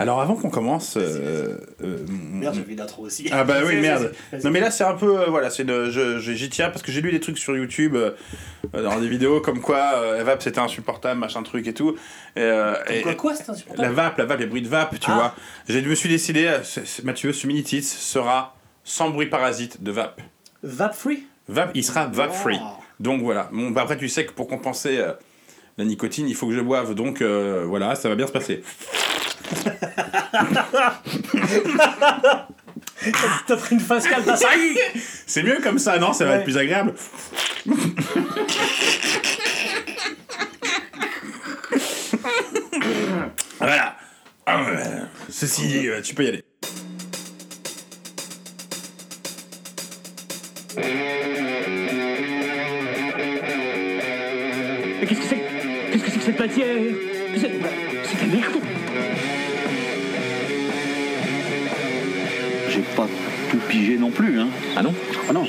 Alors avant qu'on commence, euh, euh, Merde, j'avais aussi. ah bah oui merde. Non mais là c'est un peu euh, voilà c'est j'y tiens parce que j'ai lu des trucs sur YouTube euh, dans des vidéos comme quoi euh, Evap c'était insupportable machin truc et tout. Et, et- Quoi, quoi, c'est la insupportable vape la vape les bruits de vape tu Ah. vois. Je me suis décidé Mathieu ce mini tits sera sans bruit parasite de vape. Vape free Vape il sera vape free. Donc voilà. Bon bah, après tu sais que pour compenser la nicotine il faut que je boive donc voilà ça va bien se passer. T'as pris une face calme, t'as ça y est C'est mieux comme ça non? Ça va Ouais. être plus agréable. voilà. Ceci dit, euh, tu peux y aller. Mais qu'est-ce que c'est? Qu'est-ce que c'est que cette matière? Non plus, hein. Ah non Ah non.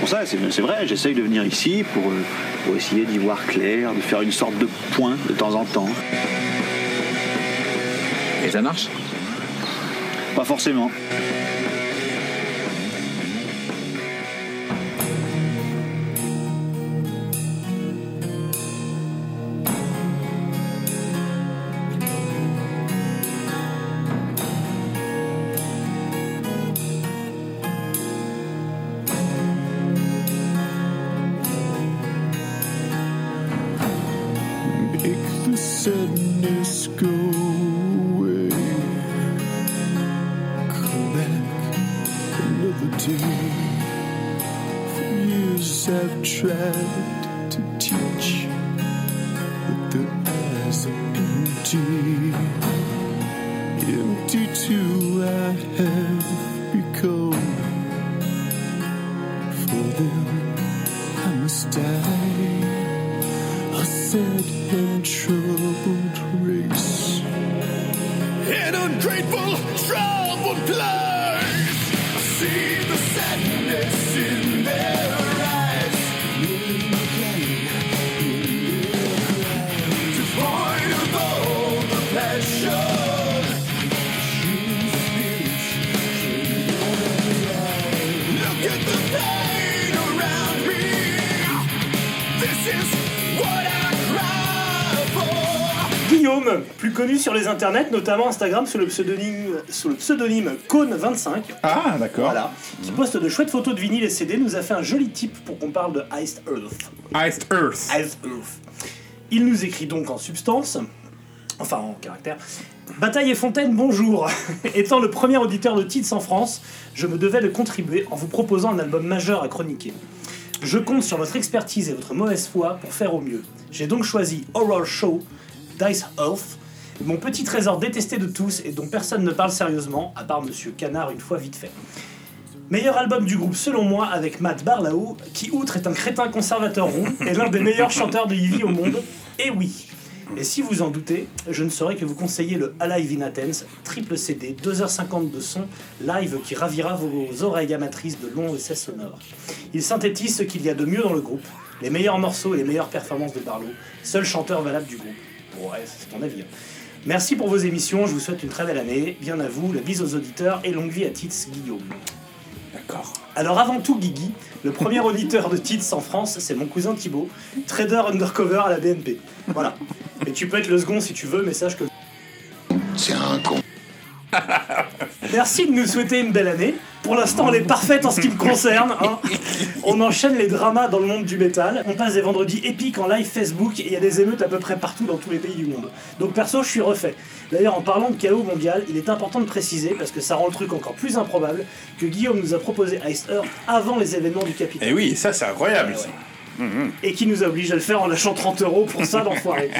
Pour ça, c'est vrai, j'essaye de venir ici pour, euh, pour essayer d'y voir clair, de faire une sorte de point de temps en temps. Et ça marche? Pas forcément. Sadness go away. Come back another day. For years I've tried notamment Instagram sous le pseudonyme, sous le pseudonyme Cone25, Ah d'accord. voilà, qui poste de chouettes photos de vinyle et CD, nous a fait un joli tip pour qu'on parle de Iced Earth. Iced Earth. Iced Earth. Il nous écrit donc en substance, enfin en caractère. Bataille et Fontaine, bonjour. Étant le premier auditeur de Tits en France, je me devais de contribuer en vous proposant un album majeur à chroniquer. Je compte sur votre expertise et votre mauvaise foi pour faire au mieux. J'ai donc choisi Horror Show d'Ice Earth, mon petit trésor détesté de tous et dont personne ne parle sérieusement, à part Monsieur Canard une fois vite fait. Meilleur album du groupe selon moi avec Matt Barlow, qui outre est un crétin conservateur rond, est l'un des meilleurs chanteurs de heavy au monde. Et oui Et si vous en doutez, je ne saurais que vous conseiller le Alive in Athens, triple CD, 2h50 de son, live qui ravira vos oreilles amatrices de longs essais sonores. Il synthétise ce qu'il y a de mieux dans le groupe, les meilleurs morceaux et les meilleures performances de Barlow, seul chanteur valable du groupe. Ouais, c'est ton avis. Merci pour vos émissions, je vous souhaite une très belle année, bien à vous, la bise aux auditeurs et longue vie à Tits Guillaume. D'accord. Alors avant tout, Guigui, le premier auditeur de Tits en France, c'est mon cousin Thibaut, trader undercover à la BNP. Voilà. Et tu peux être le second si tu veux, mais sache que... C'est un con. Merci de nous souhaiter une belle année. Pour l'instant, elle est parfaite en ce qui me concerne. hein. On enchaîne les dramas dans le monde du métal. On passe des vendredis épiques en live Facebook et il y a des émeutes à peu près partout dans tous les pays du monde. Donc perso, je suis refait. D'ailleurs, en parlant de chaos mondial, il est important de préciser, parce que ça rend le truc encore plus improbable, que Guillaume nous a proposé Ice Earth avant les événements du Capitole. Et oui, ça c'est incroyable. Ouais, et qui nous oblige à le faire en lâchant 30 euros pour ça, l'enfoiré.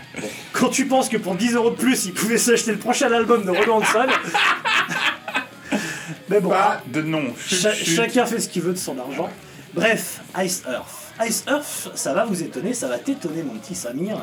Quand tu penses que pour 10 euros de plus, il pouvait s'acheter le prochain album de Renaud Hanson. Mais bon, Pas de nom. Chut, cha- chut. chacun fait ce qu'il veut de son argent. Bref, Ice Earth. Ice Earth, ça va vous étonner, ça va t'étonner mon petit Samir,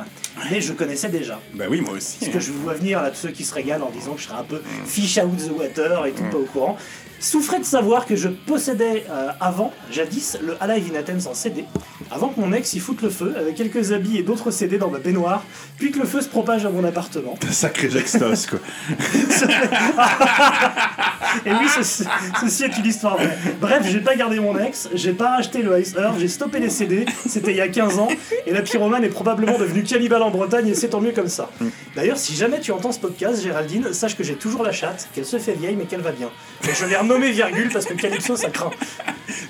mais je connaissais déjà. Bah oui, moi aussi. Parce que je vous vois venir là, tous ceux qui se régalent en disant que je serais un peu fish out the water et tout pas au courant. Souffrez de savoir que je possédais euh, avant, jadis, le Alive in Athens en CD, avant que mon ex y foute le feu avec quelques habits et d'autres CD dans ma baignoire, puis que le feu se propage à mon appartement. Sacré Jackstos, quoi. Et oui, ceci, ceci est une histoire vraie. Bref, j'ai pas gardé mon ex, j'ai pas acheté le Ice Earth, j'ai stoppé les CD, c'était il y a 15 ans, et la pyromane est probablement devenue cannibale en Bretagne, et c'est tant mieux comme ça. D'ailleurs, si jamais tu entends ce podcast, Géraldine, sache que j'ai toujours la chatte, qu'elle se fait vieille, mais qu'elle va bien. Et je l'ai renommée virgule parce que Calypso, ça craint.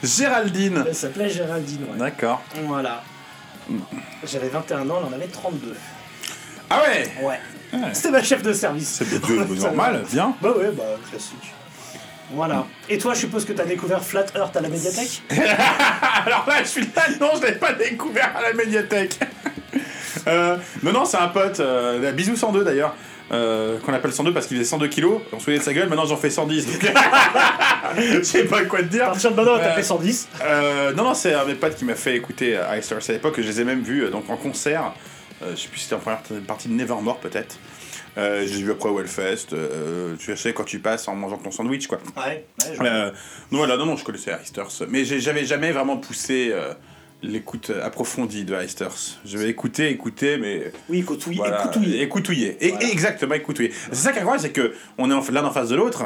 Géraldine. Elle s'appelait Géraldine, ouais. D'accord. Voilà. J'avais 21 ans, elle en avait 32. Ah ouais Ouais. C'était ma chef de service. C'est normal, bien. Bah ouais, bah classique. Voilà. Et toi, je suppose que t'as découvert Flat Earth à la médiathèque Alors là, je suis là, non, je l'ai pas découvert à la médiathèque. Euh, non, non, c'est un pote, euh, bisous 102 d'ailleurs, euh, qu'on appelle 102 parce qu'il faisait 102 kilos, on se souvenait de sa gueule, maintenant j'en fais 110. donc- Je sais pas quoi te À dire. partir de maintenant, t'as fait 110. Euh, non, non, c'est un de mes potes qui m'a fait écouter Ice Earth à l'époque, je les ai même vus donc en concert. Je sais plus si c'était en première partie de Nevermore peut-être. Euh, je les ai vus après au Hellfest. Euh, tu sais, quand tu passes en mangeant ton sandwich, quoi. Ouais, ouais, je- Euh, non, voilà, non, non, je connaissais Earth, mais j'avais jamais vraiment poussé euh, l'écoute approfondie de Ice Earth. J'avais écouté, écouté, mais Oui, écoutouille, voilà, écoutouille. écoutouillé. Et, Voilà. exactement, écoutouillé. C'est ça qui est incroyable, c'est que on est en- l'un en face de l'autre,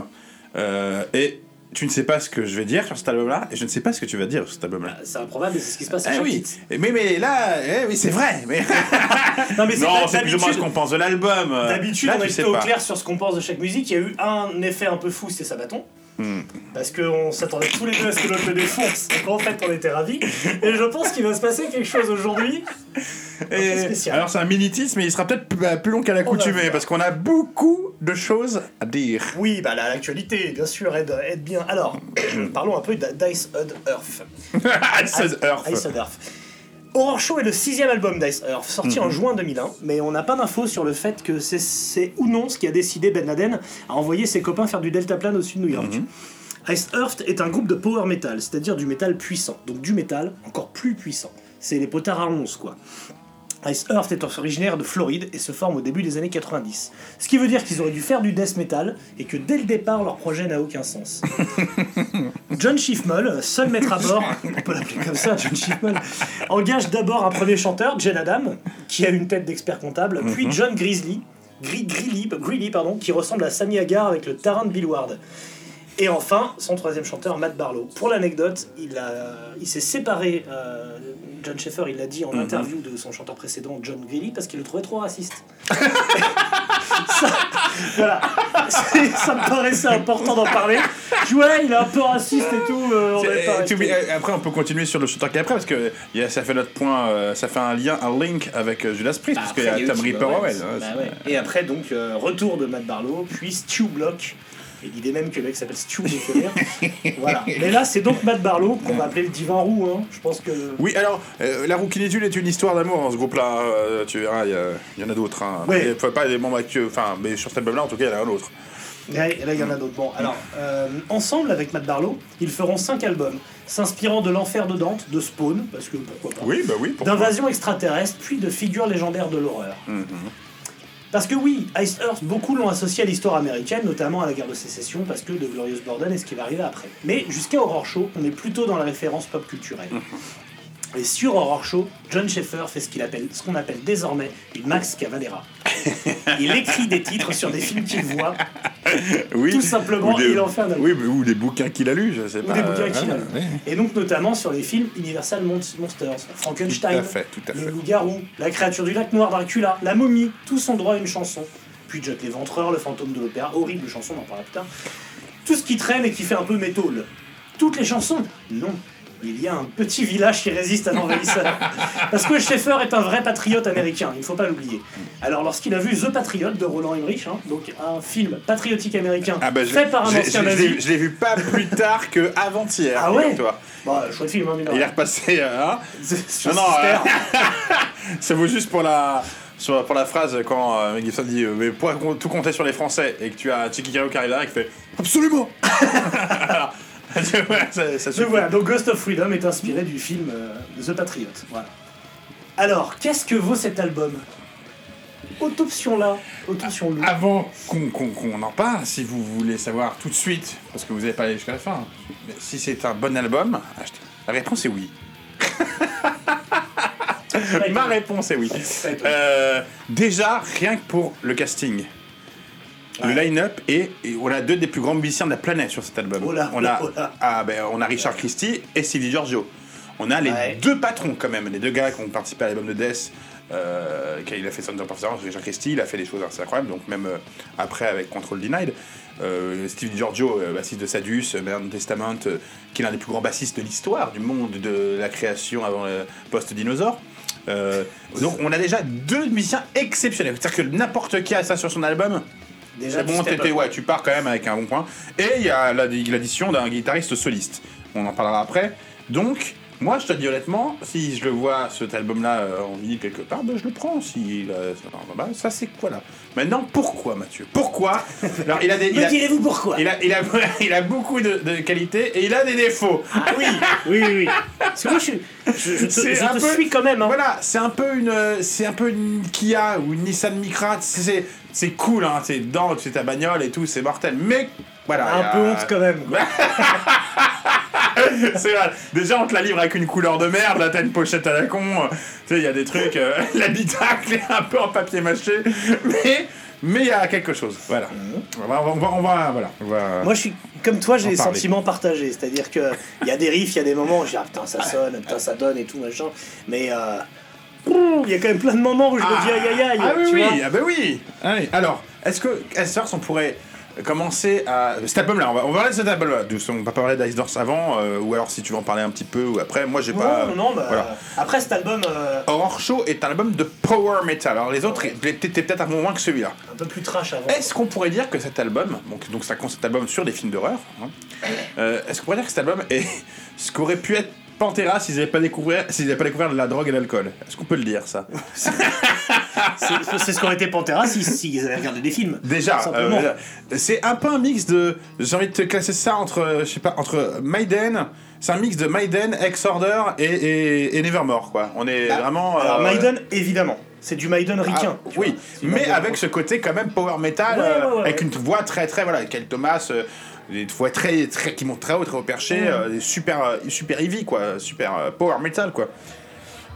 euh, et tu ne sais pas ce que je vais dire sur cet album-là, et je ne sais pas ce que tu vas dire sur cet album-là. C'est improbable, mais c'est ce qui se passe Eh oui, titre. mais, mais là, eh oui, c'est vrai. Mais... Non, mais non, c'est plus ou moins ce qu'on pense de l'album. D'habitude, on est plutôt au clair sur ce qu'on pense de chaque musique. Il y a eu un effet un peu fou, c'était Sabaton. Hmm. Parce qu'on s'attendait tous les deux à ce que l'autre le défonce. Donc en fait, on était ravis. Et je pense qu'il va se passer quelque chose aujourd'hui. Et- alors c'est un mini-titre, mais il sera peut-être plus, plus long qu'à l'accoutumée, parce qu'on a beaucoup de choses à dire. Oui, bah là, l'actualité, bien sûr, aide, aide bien. Alors, parlons un peu d'Ice Earth. Ice Earth. Ice Earth. Horror Show est le sixième album d'Ice Earth, sorti Mhm. en juin 2001, mais on n'a pas d'infos sur le fait que c'est- ou non ce qui a décidé Ben Laden à envoyer ses copains faire du deltaplane au-dessus de New York. Mhm. Ice Earth est un groupe de power metal, c'est-à-dire du métal puissant, donc du métal encore plus puissant. C'est les potards à 11, quoi. Ice Earth est originaire de Floride et se forme au début des années 90. Ce qui veut dire qu'ils auraient dû faire du death metal et que dès le départ leur projet n'a aucun sens. John Schiffmull, seul maître à bord, on peut l'appeler comme ça, John Schiffmull, engage d'abord un premier chanteur, Jen Adam, qui a une tête d'expert comptable, puis John Grizzly, Gri- pardon, qui ressemble à Sammy Hagar avec le tarin de Bill Ward. Et enfin, son troisième chanteur, Matt Barlow. Pour l'anecdote, il, a- il s'est séparé, euh, John Schaeffer, il l'a dit en interview de son chanteur précédent, John Greeley, parce qu'il le trouvait trop raciste. ça, voilà. Ça me paraissait important d'en parler. Dis, ouais, il est un peu raciste et tout. euh, on tu après, on peut continuer sur le chanteur qui est après, parce que il y a- ça fait notre point, euh, ça fait un lien, un link avec euh, Judas Priest, parce qu'il y a Tom bah Owens, bah ouais. Et après, donc, euh, retour de Matt Barlow, puis Stu Block. Et l'idée même que le mec s'appelle Stu me fait rire. voilà. Mais là, c'est donc Matt Barlow, qu'on va appeler le divin roux. Hein. Je pense que. Oui, alors, euh, La Rouquinitude est une histoire d'amour dans ce groupe-là. euh, tu verras, il y, en a d'autres. Hein. Ouais. Faut pas des membres actuels, enfin, mais sur cet album-là, en tout cas, il y en a un autre. Là, là, il y en a d'autres. Bon, alors, euh, ensemble avec Matt Barlow, ils feront 5 albums, s'inspirant de l'enfer de Dante, de Spawn, parce que pourquoi pas. Oui, bah oui. pourquoi d'invasion extraterrestre, puis de figures légendaires de l'horreur. Parce que oui, Ice Earth, beaucoup l'ont associé à l'histoire américaine, notamment à la guerre de sécession, parce que de Glorious Burden est ce qui va arriver après. Mais jusqu'à Horror Show, on est plutôt dans la référence pop culturelle. Et sur Horror Show, John Schaeffer fait ce qu'il appelle, ce qu'on appelle désormais une Max Cavalera. Il écrit des titres sur des films qu'il voit, Oui. tout simplement, des- il en fait un album. Oui, mais- ou des bouquins qu'il a lus, je sais ou pas. des bouquins euh, qu'il a. ouais, ouais. Et donc notamment sur les films Universal Mon- Monsters, Frankenstein, Tout à fait, tout à le loup-garou, la créature du lac noir Dracula, la momie, tous ont droit à une chanson. Puis Jack l'éventreur, le fantôme de l'opéra, horrible chanson, on en parlera plus tard. Tout ce qui traîne et qui fait un peu métal. Toutes les chansons Non. Il y a un petit village qui résiste à l'envahisseur. Parce que Schaeffer est un vrai patriote américain, il ne faut pas l'oublier. Alors lorsqu'il a vu The Patriot de Roland Emmerich, hein, donc un film patriotique américain Ah bah, je, fait par un je- ancien nazi. l'ai- je l'ai vu pas plus tard que avant-hier. Ah ouais toi. Bah, chouette film, hein, mine de Il est repassé. euh, hein Non, non, Sister. Ça vaut juste pour la, sur- pour la phrase quand euh, Gibson dit euh, Mais pourquoi con- tout compter sur les Français et que tu as Chicky Carrero qui arrive là et qui fait Absolument ça, ça Donc suffit. voilà, donc Ghost of Freedom est inspiré du film euh, The Patriot. Voilà. Alors, qu'est-ce que vaut cet album? Autopsion là, autopsion là. Avant qu'on en parle, si vous voulez savoir tout de suite, parce que vous n'avez pas allé jusqu'à la fin, si c'est un bon album, achetez. La réponse est oui. Ma réponse est oui. Euh, déjà, rien que pour le casting. Le line-up et, et on a deux des plus grands musiciens de la planète sur cet album. Oh là, on, a, oh là. ah, ben, on a Richard Christie et Sylvie Giorgio. On a les Ouais. deux patrons quand même, les deux gars qui ont participé à l'album de Death. Euh, il a fait of Perseverance, Richard Christie, il a fait des choses assez incroyables, donc même euh, après avec Control Denied. Euh, Steve Giorgio, euh, bassiste de Sadus, Modern Testament, euh, qui est l'un des plus grands bassistes de l'histoire du monde de la création avant le post-dinosaure. Donc on a déjà deux musiciens exceptionnels. C'est-à-dire que n'importe qui a ça sur son album, Déjà, c'est bon, t'étais- ouais, tu pars quand même avec un bon point. Et il y a la- l'addition d'un guitariste soliste. On en parlera après. Donc, moi, je te dis honnêtement, si je le vois, cet album-là, euh, en vinyle quelque part, ben, je le prends. Si, euh, bah, ça, c'est quoi là? Maintenant, pourquoi, Mathieu? Pourquoi? Alors, il a des. Me direz-vous pourquoi? Il a, il, a, il a beaucoup de, de qualités et il a des défauts. Ah oui, oui, oui, oui. Parce que moi, je, suis- je, je te, C'est je un te peu- suis quand même. Hein. Voilà, c'est un peu une, c'est un peu une Kia ou une Nissan Micra. C'est, c'est cool, hein. C'est dedans, c'est ta bagnole et tout, c'est mortel. Mais voilà. Un a- peu honte quand même. c'est vrai. Déjà, on te la livre avec une couleur de merde. Là, t'as une pochette à la con. Tu sais, il y a des trucs. euh, L'habitacle est un peu en papier mâché. Mais, mais il y a quelque chose. Voilà. On va, on va, on va- voilà. On va- Moi, je suis comme toi, j'ai des parler. sentiments partagés. C'est-à-dire que il y a des riffs, il y a des moments où je dis ah putain ça sonne, putain ça donne et tout machin. Mais euh, il y a quand même plein de moments où je me dis aïe aïe aïe. Ah oui, ah bah oui. Ah oui. Alors, est-ce que Icedorse, on pourrait commencer à. Cet album-là, on va, on va parler de cet album-là. On va pas parler d'Icedorse avant, euh, ou alors si tu veux en parler un petit peu, ou après. Moi, j'ai pas. Non, non, non, bah, Voilà. Après cet album euh, Horror Show est un album de power metal. Alors, les autres, t'es peut-être un peu moins que celui-là. un peu plus trash avant. Est-ce qu'on pourrait dire que cet album, donc donc c'est un concept album sur des films d'horreur, hein, euh, est-ce qu'on pourrait dire que cet album est ce qu'aurait pu être Pantera s'ils n'avaient pas découvert s'ils pas découvert de la drogue et l'alcool Est-ce qu'on peut le dire ça? C'est ce qu'aurait été Pantera si, si ils avaient regardé des films. Déjà, euh, c'est un peu un mix de. J'ai envie de te classer ça entre, je sais pas, entre Maiden. C'est un mix de Maiden, Ex-Order et, et, et Nevermore, quoi. On est vraiment. Bah, Alors euh, Maiden, évidemment. C'est du Maiden ah, ricain. oui, vois. Mais avec ce côté quand même power metal, Ouais, euh, ouais, avec une voix très très voilà, Kel Thomas, des voix très très qui montent très haut, très haut perché, euh, des super euh, super heavy quoi, super euh, power metal quoi.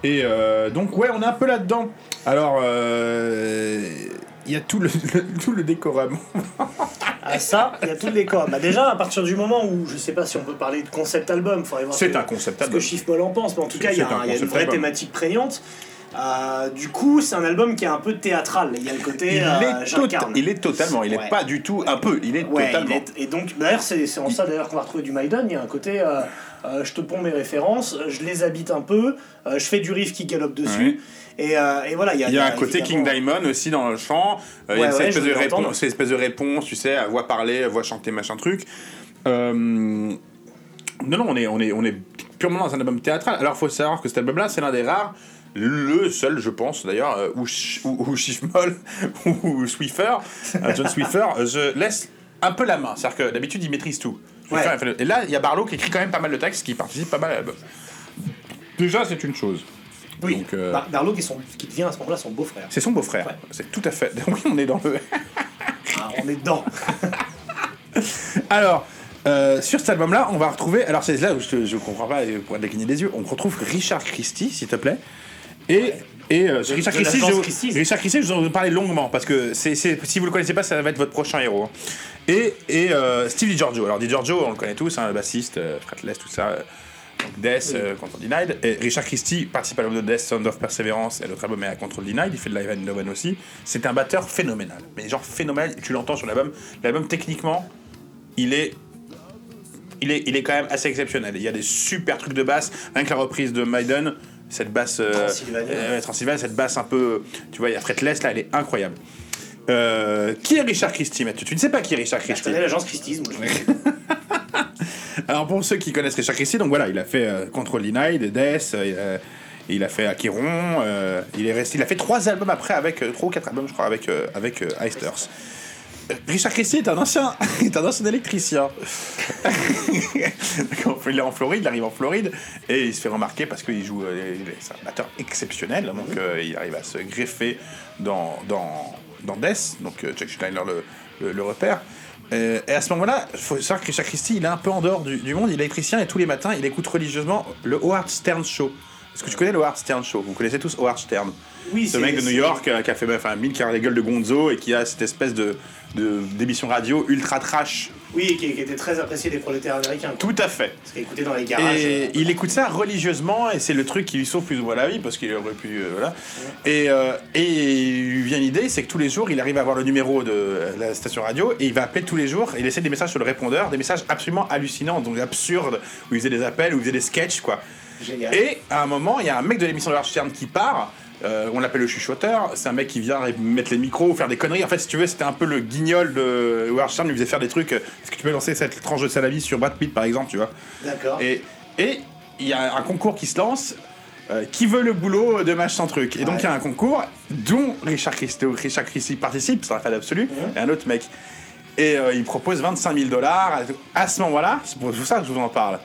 Et euh, donc ouais, on est un peu là-dedans. Alors il y a tout le, le- tout le décorum. Ah, ça, il y a tout le décor. Bah, déjà, à partir du moment où, je sais pas si on peut parler de concept album, faudrait voir C'est ce que- un concept ce que album. Chiffre en pense, mais en tout cas, il y, a c'est un un- il y a une vraie album. thématique prégnante. Euh, du coup, c'est un album qui est un peu théâtral. Il y a le côté Il, euh, est tota- il est totalement, il est Ouais. pas du tout un peu, il est Ouais, il totalement. est- et donc, d'ailleurs, c'est en ça d'ailleurs qu'on va retrouver du Maiden. Il y a un côté, euh, je te ponds mes références, je les habite un peu, je fais du riff qui galope dessus. Et, et voilà, il y a, Il y a un côté King Diamond aussi dans le chant. Il y a cette espèce, de réponse, cette espèce de réponse, tu sais, à voix parler, à voix chanter, machin truc. Non, non, on est, on, est, on est purement dans un album théâtral. Alors, il faut savoir que cet album-là, c'est l'un des rares, le seul, je pense d'ailleurs, euh, où Schiffmol ou Swiffer, euh, John Swiffer, euh, je laisse un peu la main. C'est-à-dire que d'habitude, il maîtrise tout. Ouais. Et là, il y a Barlow qui écrit quand même pas mal de textes, qui participe pas mal à l'album. Déjà, c'est une chose. Oui, Donc, euh, Bar- Barlow qui, son- qui devient à ce moment-là son beau-frère. C'est son beau-frère. Ouais. C'est tout à fait. Oui, on est dans le. Ah, on est dedans. Alors, euh, sur cet album-là, on va retrouver. Alors, c'est là où je, je comprends pas, pour décliner des yeux. On retrouve Richard Christie, s'il te plaît. Et. Et euh, Richard, de Christie, je. Richard Christie, je vous en parler longuement parce que c'est, si vous le connaissez pas, ça va être votre prochain héros. hein. Et, et euh, Steve DiGiorgio. Alors DiGiorgio, on le connaît tous, hein, le bassiste, euh, Fretless, tout ça. euh, Death, euh, Control Denied. Et Richard Christie participe à l'album de Death, Sound of Perseverance, et l'autre album est à Control Denied. Il fait de Live and Love aussi. C'est un batteur phénoménal. Mais genre phénoménal, tu l'entends sur l'album. L'album, techniquement, il est il est, il est quand même assez exceptionnel. Il y a des super trucs de basse, rien que la reprise de Maiden, cette basse. euh, euh, Transylvania, cette basse un peu. Tu vois, il y a Fretless là, elle est incroyable. Euh, qui est Richard Christie, Mathieu? Tu ne sais pas qui est Richard Je Christie connais l'agence Christie's, moi. je- Alors pour ceux qui connaissent Richard Christie, donc voilà, il a fait euh, Control Denied, Death, euh, il, a, fait Achiron, euh, il est resté, il a fait trois albums après avec trois ou quatre albums je crois avec avec Earth. Richard Christie est un ancien, est un ancien électricien. Il est en Floride, il arrive en Floride et il se fait remarquer parce qu'il joue, euh, il est c'est un batteur exceptionnel, donc euh, il arrive à se greffer dans dans dans Death, donc euh, Chuck Schneider le, le, le repère. Euh, et à ce moment-là, il faut savoir que Richard Christie, il est un peu en dehors du, du monde, il est électricien et tous les matins, il écoute religieusement le Howard Stern Show. Est-ce que tu connais le Howard Stern Show Vous connaissez tous Howard Stern Oui, ce mec de New York euh, qui a fait enfin, mille qui a la gueule de Gonzo et qui a cette espèce de d'émission radio ultra trash. Oui, qui, qui était très apprécié des prolétaires américains. Quoi. Tout à fait. Parce qu'il écoutait dans les garages. Et euh, il écoute ça religieusement et c'est le truc qui lui sauve plus ou moins la vie parce qu'il aurait pu euh, voilà. Et euh, et il lui vient l'idée, c'est que tous les jours il arrive à avoir le numéro de la station radio et il va appeler tous les jours et il essaie des messages sur le répondeur, des messages absolument hallucinants, donc absurdes où il faisait des appels, où il faisait des sketchs quoi. Génial. Et à un moment, il y a un mec de l'émission de Stern qui part. euh, on l'appelle le chuchoteur. C'est un mec qui vient mettre les micros, faire des conneries. En fait, si tu veux, c'était un peu le guignol de Howard Stern. Il lui faisait faire des trucs. Est-ce que tu peux lancer cette tranche de salami sur Brad Pitt, par exemple, tu vois? D'accord. Et et il y a un concours qui se lance. euh, qui veut le boulot de match sans truc Et donc il y a un concours dont Richard Christie, Richard Christie participe, c'est un fan absolu, et un autre mec. Et euh, il propose 25 000 dollars. À ce moment-là, c'est pour ça que je vous en parle.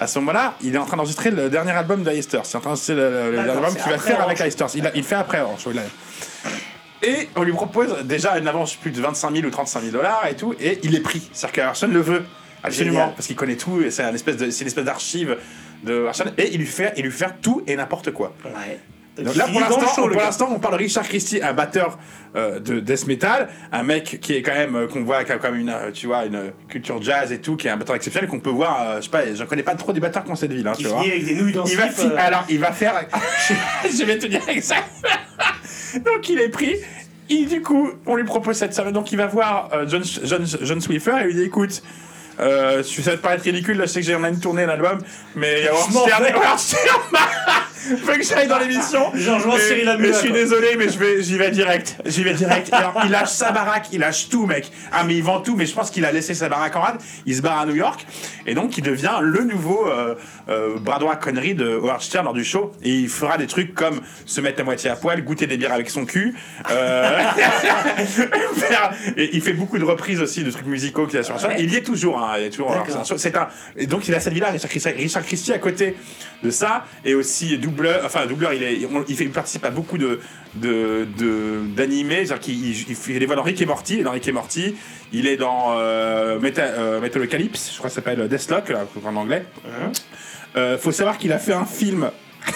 À ce moment-là, il est en train d'enregistrer le dernier album de Stars. C'est en train le, le- l'album c'est qu'il va faire avec. Stars. Il, il le fait après Orange. oui. Et on lui propose déjà une avance plus de 25 000 ou 35 000 dollars et tout, et il est pris. C'est-à-dire que Larson le veut, absolument, Génial. parce qu'il connaît tout, et c'est de, une espèce d'archive de Larson, et il lui fait, il lui fait tout et n'importe quoi. Ouais. Là, pour l'instant, pour on parle de Richard Christie, un batteur euh, de death metal, un mec qui est quand même euh, qu'on voit qui a quand même une, euh, tu vois, une culture jazz et tout, qui est un batteur exceptionnel qu'on peut voir. euh, je sais pas, j'en connais pas trop des batteurs qui ont cette ville, hein, tu vois. finit avec des nouilles dans Il va euh, alors il va faire. je vais te dire exact. donc il est pris. Et du coup, on lui propose cette somme. Donc il va voir euh, John, John, John Swiffer et lui dit écoute. Euh, ça va te paraître ridicule, là je sais que j'ai en une tournée l'album, mais il y a Howard Stern veut que j'aille dans l'émission. Je rejoins Et- Cyril Hanouna, Je suis désolé, mais je vais, j'y vais direct. J'y vais direct. Et alors, il lâche sa baraque, il lâche tout, mec. Ah, mais il vend tout, mais je pense qu'il a laissé sa baraque en rade. Il se barre à New York. Et donc, il devient le nouveau euh, euh, bras droit connerie de Howard Stern lors du show. Et il fera des trucs comme se mettre à moitié à poil, goûter des bières avec son cul. euh, et il fait beaucoup de reprises aussi de trucs musicaux qu'il a sur la scène. Il y est toujours. Hein, il est toujours D'accord. c'est un et donc, il a cette vie-là, Richard Christie, Richard Christie à côté de ça. Et aussi doubleur. Enfin, doubleur, il, est, on- il, fait, il participe à beaucoup de de de- d'animés, c'est-à-dire qu'il dans Rick et Morty, il est dans Rick et Morty, il est dans euh, euh, Metalocalypse, je crois que ça s'appelle Deathlock là, en anglais. Euh, faut savoir qu'il a fait un film.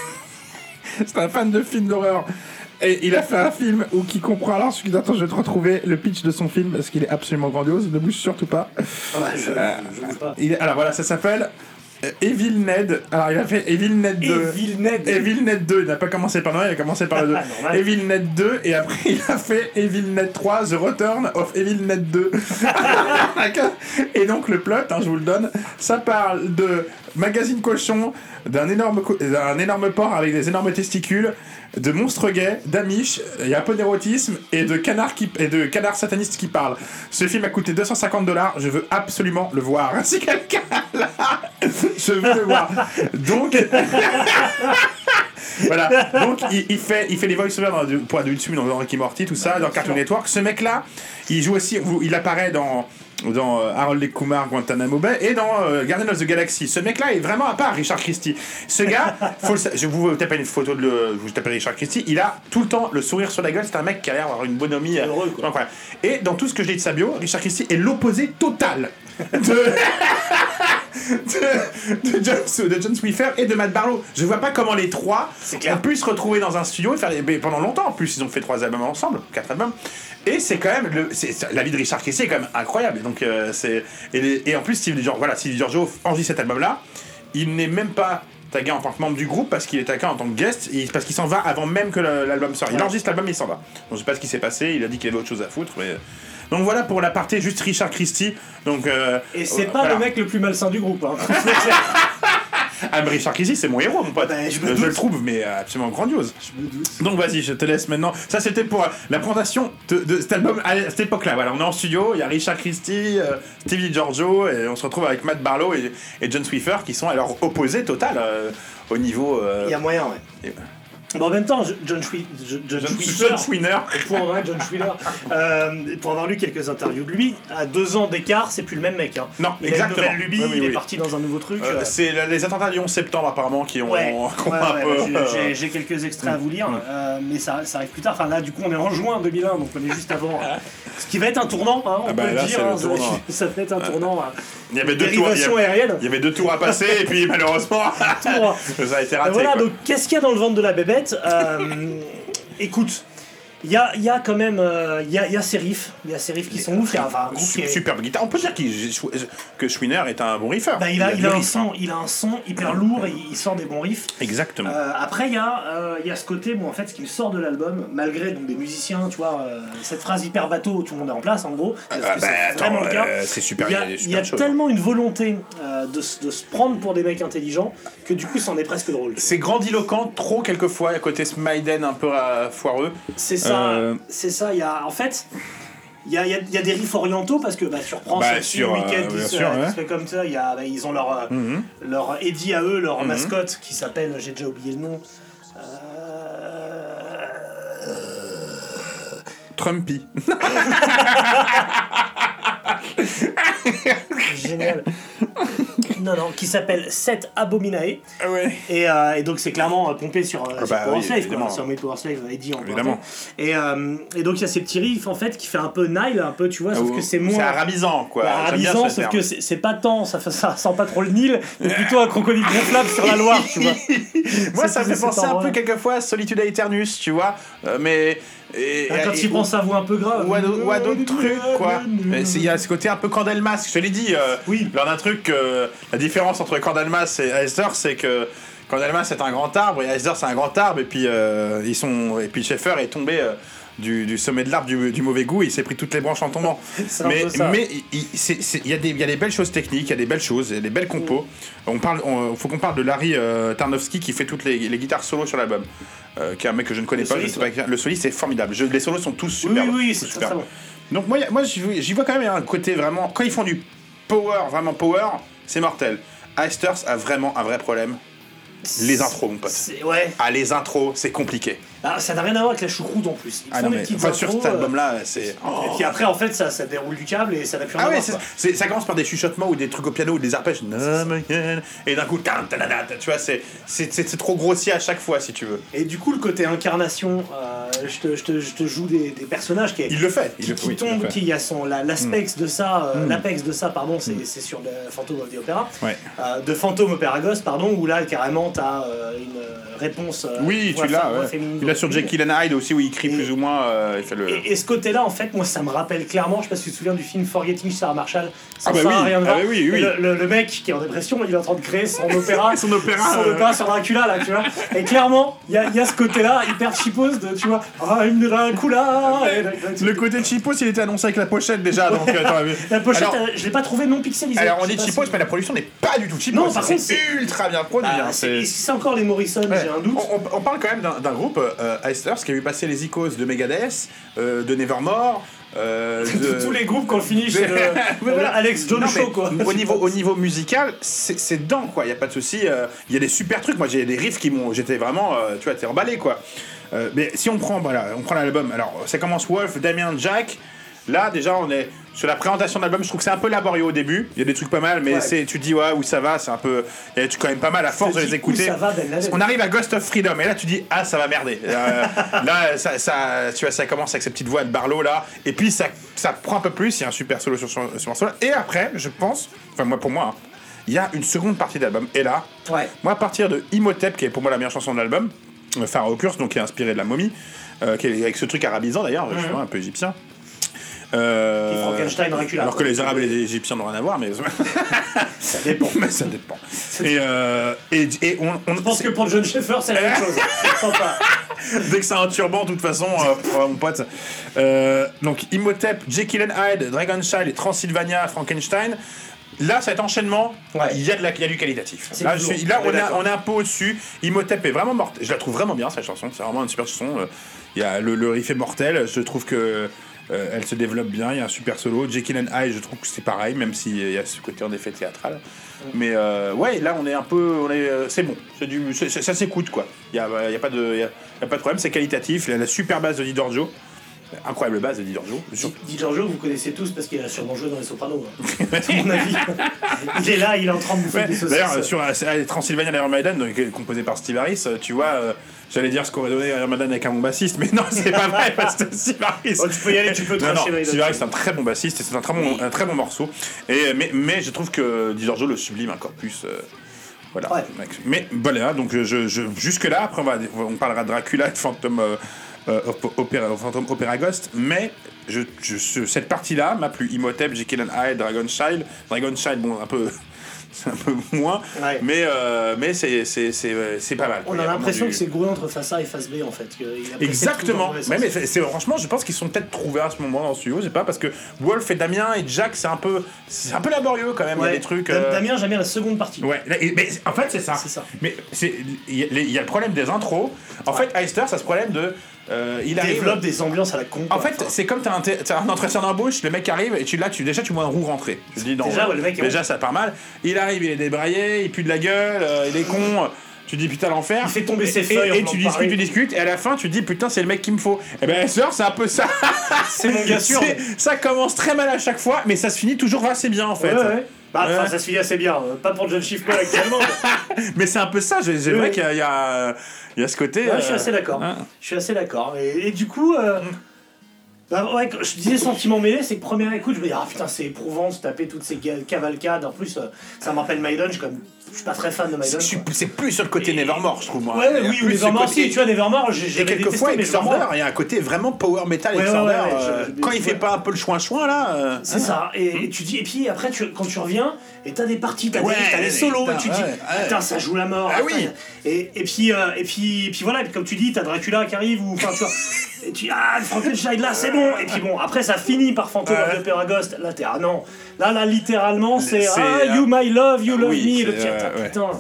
C'est un fan de films d'horreur. Et il a fait un film où qui comprend alors, celui attends, je vais te retrouver le pitch de son film parce qu'il est absolument grandiose. Ne bouge surtout pas. Ouais, je, je veux pas. Il est- alors voilà, ça s'appelle euh, Evil Ned. Alors il a fait Evil Ned 2. Evil Ned. Evil Ned 2, il n'a pas commencé par le 1, il a commencé par le 2. Ah, normal. Evil Ned 2, et après il a fait Evil Ned 3, The Return of Evil Ned 2. et donc le plot, hein, je vous le donne, ça parle de magazine cochon, d'un énorme, d'un énorme porc avec des énormes testicules, de monstres gays, d'amish, il y a un peu d'érotisme, et de canards qui, et de canards satanistes qui parlent. Ce film a coûté 250 dollars, je veux absolument le voir. Si quelqu'un là, je veux le voir. Donc, voilà. Donc il, il fait il fait les voice-overs dans du- pour Adult Swim, dans Ricky Morty, tout ça, dans Cartoon Network. Ce mec-là, il joue aussi, il apparaît dans dans euh, Harold et Kumar, Guantanamo Bay et dans euh, Guardian of the Galaxy. Ce mec-là est vraiment à part, Richard Christie. Ce gars, faut le sa- je vous taper une photo de le, je vous Richard Christie. Il a tout le temps le sourire sur la gueule. C'est un mec qui a l'air d'avoir une bonhomie euh, Heureux, quoi. incroyable. Et dans tout ce que je dis de sa bio, Richard Christie est l'opposé total de de, de, John, de John Swiffer et de Matt Barlow. Je vois pas comment les trois ont pu se retrouver dans un studio et faire pendant longtemps en plus. Ils ont fait trois albums ensemble, quatre albums. Et c'est quand même le, la vie de Richard Christie est quand même incroyable. Et donc euh, c'est et, les- et en plus Steve Giorgio, voilà, Steve Giorgio enregistre cet album là. Il n'est même pas tagué en tant que membre du groupe parce qu'il est tagué en tant que guest et parce qu'il s'en va avant même que l'album sorte. Il enregistre l'album et il s'en va. Donc je sais pas ce qui s'est passé. Il a dit qu'il avait autre chose à foutre. Mais donc voilà pour la partie juste Richard Christie. Donc euh, Et c'est euh, pas voilà. le mec le plus malsain du groupe. Hein. Ah, mais Richard Christie, c'est mon héros, mon pote. Bah, je me je doute. le trouve, mais euh, absolument grandiose. Donc vas-y, je te laisse maintenant. Ça, c'était pour euh, la présentation de, de cet album à cette époque-là. Voilà, on est en studio, il y a Richard Christie, euh, Stevie Giorgio, et on se retrouve avec Matt Barlow et, et John Swiffer qui sont à leur opposé total euh, au niveau. euh, Il y a moyen, ouais. et- Bon, en même temps, John, Schwi- John Schwinner. pour avoir, John Schwiller, euh, pour avoir lu quelques interviews de lui, à deux ans d'écart, c'est plus le même mec. Hein. Non, il exactement. a une nouvelle lubie, Oui, oui, il est oui. parti dans un nouveau truc. Euh, euh, c'est les attentats du 11 septembre apparemment qui ont, Ouais, qui ont ouais, un ouais, peu. j'ai- quelques extraits à vous lire, euh, mais ça, ça arrive plus tard. Enfin là, du coup, on est en juin 2001, donc on est juste avant. ce qui va être un tournant, hein, on Ah bah peut là, le dire. c'est le hein, ça, tournant. ça va être un tournant. Il y avait deux tours. Il y avait, aérienne. il y avait deux tours à passer et puis malheureusement ça a été raté. voilà, donc qu'est-ce qu'il y a dans le ventre de la bébête? Euh, Écoute. Il y a, y a quand même euh, il y, a, y a ces riffs, il y a ces riffs qui sont ouf, il y a enfin, un qui est- Superbe guitare. On peut dire qu'il- que Schwinner est un bon riffeur. Bah, il, a, il, a un riff, son, hein. il a un son hyper lourd et il sort des bons riffs. Exactement. Euh, après, il y, a, euh, y a ce côté, bon, en fait, ce qui me sort de l'album, malgré donc, des musiciens, tu vois, euh, cette phrase hyper bateau, tout le monde est en place, en gros. parce Ah que bah, c'est attends, vraiment le cas. c'est super. Il y a, choses. tellement une volonté de, se- de se prendre pour des mecs intelligents que du coup, c'en est presque drôle. C'est grandiloquent, trop quelquefois, à côté Smiden un peu foireux. C'est ça, Euh, c'est ça. Il y a, en fait, il y a, il y a- il y a des riffs orientaux parce que bah, tu reprends Bah, sur, week-end euh, qui, bien se- sûr, qui ouais. se fait comme ça. Il y a, bah, ils ont leur, euh, Mhm. leur Eddie à eux, leur Mhm. mascotte qui s'appelle, j'ai déjà oublié le nom. Euh, Trumpy. Génial. non, non, qui s'appelle Seth Abominae. Ah ouais. Et, euh, et donc c'est clairement euh, pompé sur, euh, Ah sur bah Power oui, Slave, évidemment. quoi, sur Made Power Slave, Eddie en Évidemment. Et, euh, et donc il y a ces petits riffs en fait qui fait un peu Nile, un peu, tu vois, sauf que c'est moins. C'est arabisant, quoi. Bah, arabisant, ce sauf terme. que c'est c'est pas tant, ça, sent pas trop le Nil, mais plutôt un crocodile gonflable sur la Loire, tu vois. Moi, C'est ça me fait penser un peu quelquefois à Solitude Aeternus, tu vois. euh, mais. Et- Quand et- il prend sa voix un peu grave. ou à, d'autres trucs quoi. C'est- Il y a ce côté un peu Candlemas, je te l'ai dit. euh, Oui. Lors d'un truc, euh, la différence entre Candlemas et Aesder, c'est que Candlemas est un grand arbre et Aesder c'est un grand arbre et puis euh, ils sont et puis Schaeffer est tombé du, du sommet de l'arbre du, du mauvais goût et il s'est pris toutes les branches en tombant. Mais il- il c'est- c'est- il y, a des- il y a des belles choses techniques, il y a des belles choses, il y a des belles compos. On parle, on- faut qu'on parle de Larry euh, Tarnowski qui fait toutes les, les guitares solo sur l'album. Euh, qui est un mec que je ne connais Le pas, je sais pas le soliste c'est formidable. Je- les solos sont tous Oui, super. oui, oui, c'est très, très bon. Donc moi, moi j'y vois- quand même un côté vraiment... Quand ils font du power, vraiment power, c'est mortel. Asters a vraiment un vrai problème. Les intros, mon pote. Ouais, Ah, les intros, c'est compliqué. Ah, ça n'a rien à voir avec la choucroute en plus. Ils Ah font non, des mais petites enfin, sur cet euh, album-là, c'est... oh. Et puis après, en fait, ça, ça déroule du câble et ça n'a plus rien Ah à ouais, voir. c'est- ça commence par des chuchotements ou des trucs au piano ou des arpèges. Et d'un coup, tu vois, c'est trop grossier à chaque fois, si tu veux. Et du coup, le côté incarnation, euh, je, te, je, te, je te joue des, des personnages qui, Il le fait. Il qui, le, qui oui, il le tombent, fait. qui a son la- l'apex de ça, euh, Mm. l'apex de ça, pardon, c'est c'est sur le Phantom of the Opera, Ouais. euh, de Phantom Opera Ghost, pardon, où là carrément t'as une réponse. Oui, tu l'as. Sur. Jekyll and Hyde aussi, où il crie Et- plus ou moins. euh, il fait le... Et, et ce côté-là, en fait, moi, ça me rappelle clairement, je sais pas si tu te souviens du film Forgetting Sarah Marshall, ça Ah bah oui, rien de ah bah oui, oui. Le, le- le mec qui est en dépression, il est en train de créer son opéra. Son opéra, Son euh. opéra sur Dracula, là, tu vois. Et clairement, il y a, il y a ce côté-là, hyper cheapos de, tu vois, I'm Dracula. et- Le côté cheapos, il était annoncé avec la pochette déjà. Donc. La pochette, Alors- euh, je l'ai pas trouvé non pixelisée. Alors on dit si- mais la production n'est pas du tout cheapos. Non, par contre, c'est- ultra bien produit. Ah, hein, c'est encore les Morrison, Ouais. j'ai un doute. On, on- on parle quand même d'un groupe, euh, Icers, qui a vu passer les icônes de Megadeth, euh, de Nevermore, euh, de... Tous les groupes qu'on finit chez le, voilà. Alex John Non, mais Show, quoi. Au niveau, au niveau musical, c'est dedans, quoi. Il y a pas de souci. euh, Il y a des super trucs. Moi, j'ai des riffs qui m'ont. J'étais vraiment, euh, tu vois, t'es emballé, quoi. Euh, mais si on prend, voilà, on prend l'album. Alors, ça commence Wolf, Damien, Jack. Là, déjà, on est sur la présentation de l'album. Je trouve que c'est un peu laborieux au début. Il y a des trucs pas mal, mais Ouais. c'est, tu te dis ouais où ça va. C'est un peu. Il y a des trucs quand même pas mal à force de les écouter. ça va, Ben on arrive à Ghost of Freedom et là tu dis ah ça va merder. Euh, là ça, ça- tu vois ça commence avec cette petite voix de Barlow là et puis ça ça prend un peu plus. Il y a un super solo sur ce ce morceau là et après je pense enfin moi pour moi hein, il y a une seconde partie de l'album et là Ouais. moi à partir de Imhotep qui est pour moi la meilleure chanson de l'album euh, Pharaoh Curse donc qui est inspiré de la momie euh, qui est avec ce truc arabisant d'ailleurs justement un peu égyptien. Euh, Frankenstein, Dracula. alors que les Arabes et les Égyptiens n'ont rien à voir, mais Ça dépend. mais ça dépend. Et, euh, et, et on, on- Je pense que pour John Schaeffer, c'est la même chose. Pas. Dès que c'est un turban, de toute façon, euh, mon pote. Euh, donc Imhotep, Jekyll and Hyde, Dragonchild et Transylvania, Frankenstein. Là, cet enchaînement, il Ouais. y, a de la- il y a du qualitatif. Là, du je lourd, suis- là, on est on, est un peu au-dessus. Imhotep est vraiment morte. Je la trouve vraiment bien, cette chanson. C'est vraiment une super chanson. Il y a le, le riff est mortel. Je trouve que Euh, elle se développe bien, il y a un super solo. Jekyll and Hyde, je trouve que c'est pareil, même s'il y a ce côté en effet théâtral. Mais euh, ouais, là on est un peu. on est, euh, C'est bon, c'est du, ça s'écoute quoi. Il n'y a, y a, pas de- y y a pas de problème, c'est qualitatif. Y la super base de Di Giorgio. Incroyable base de Di Giorgio. Di Giorgio, vous connaissez tous parce qu'il a sûrement joué dans Les Sopranos. hein. mon avis. il est là, il est en train de bouffer Ouais, des saucisses. D'ailleurs, euh, sur euh, euh, Transylvania d'Iron Maiden, est composé par Steve Harris, euh, tu vois, euh, j'allais dire ce qu'aurait donné Iron Maiden avec un bon bassiste, mais non, c'est pas vrai, parce que Steve Harris. Oh, tu peux y aller, tu peux Non, non, Maiden. Steve Harris, c'est un très bon bassiste et c'est un très bon, un très bon morceau. Et, mais, mais je trouve que Di Giorgio le sublime encore plus. euh, voilà. Ouais. Mais voilà, donc je, je- jusque-là, après on, va, on parlera de Dracula et de Phantom, euh, euh, Op- Opera, Ghost, mais je, je- ce- cette partie-là m'a plu. Imhotep, Jekyll and Hyde, Dragon Child. Dragon Child, bon, un peu. C'est un peu moins, Ouais. mais, euh, mais c'est, c'est, c'est, c'est pas mal. On a l'impression du- que c'est le grouille entre face A et face B en fait. Exactement. mais sens. c'est, franchement, je pense qu'ils sont peut-être trouvés à ce moment dans le studio. Je sais pas parce que Wolf et Damien et Jack, c'est un peu, c'est un peu laborieux quand même. Il y a Ouais. des trucs. Euh, Damien, j'aime bien la seconde partie. Ouais, et- mais en fait c'est ça. Ça. Mais il y, a- il y a le problème des intros. En fait, Heister, ça ce problème de euh, il arrive. Développe des ambiances à la con. En fait, Enfin, c'est comme t'as un, t'as un entretien d'embauche, le mec arrive et tu là, tu déjà tu vois un roux rentrer. Te dis Déjà, ouais, le mec est déjà ça part mal. Il arrive, il est débraillé, il pue de la gueule, euh, il est con. Tu dis putain l'enfer. Il fait tomber ses Et- feuilles en Et, venant tu discutes, tu discutes, et à la fin tu dis putain c'est le mec qu'il me faut. Et ben Heister, c'est un peu ça. c'est mon gars sûr. Ça commence très mal à chaque fois, mais ça se finit toujours assez bien en fait. Ouais, ouais. Bah, enfin, ça se finit assez bien. euh, Pas pour John Schiffman actuellement. mais- c'est un peu ça, j'ai vrai qu'il y y, y a ce côté. Ouais, je suis euh, assez d'accord. hein. Je suis assez d'accord. Et, et du coup, euh, bah ouais, je disais sentiment mêlé, c'est que première écoute, je me dis ah putain c'est éprouvant de se taper toutes ces cavalcades. En plus, euh, ça me rappelle. Je suis, comme, je suis pas très fan de quoi. c'est plus sur le côté Et- Nevermore, je trouve, moi. Ouais, oui, ou Nevermore côté- aussi. Tu vois, Nevermore, j'ai détesté, mais Exorder, Nevermore, il y a un côté vraiment power metal, Ouais, ouais, euh, quand il fait pas un peu le chouin-chouin, là. euh, C'est ça, et, et tu dis, et puis après, tu, quand tu reviens, et t'as des parties, t'as des, t'as des solos, et tu dis, putain, ça joue la mort. Ah oui. Et, et puis, euh, et puis, et puis voilà, comme tu dis, t'as Dracula qui arrive, ou enfin, tu vois, et tu ah, Frankenstein, là, c'est bon. Et puis bon, après, ça finit par Phantom of the Ghost. Là, t'es, ah non, là, là, littéralement, c'est, ah, euh, you my love, you love me. Le euh, ouais. putain.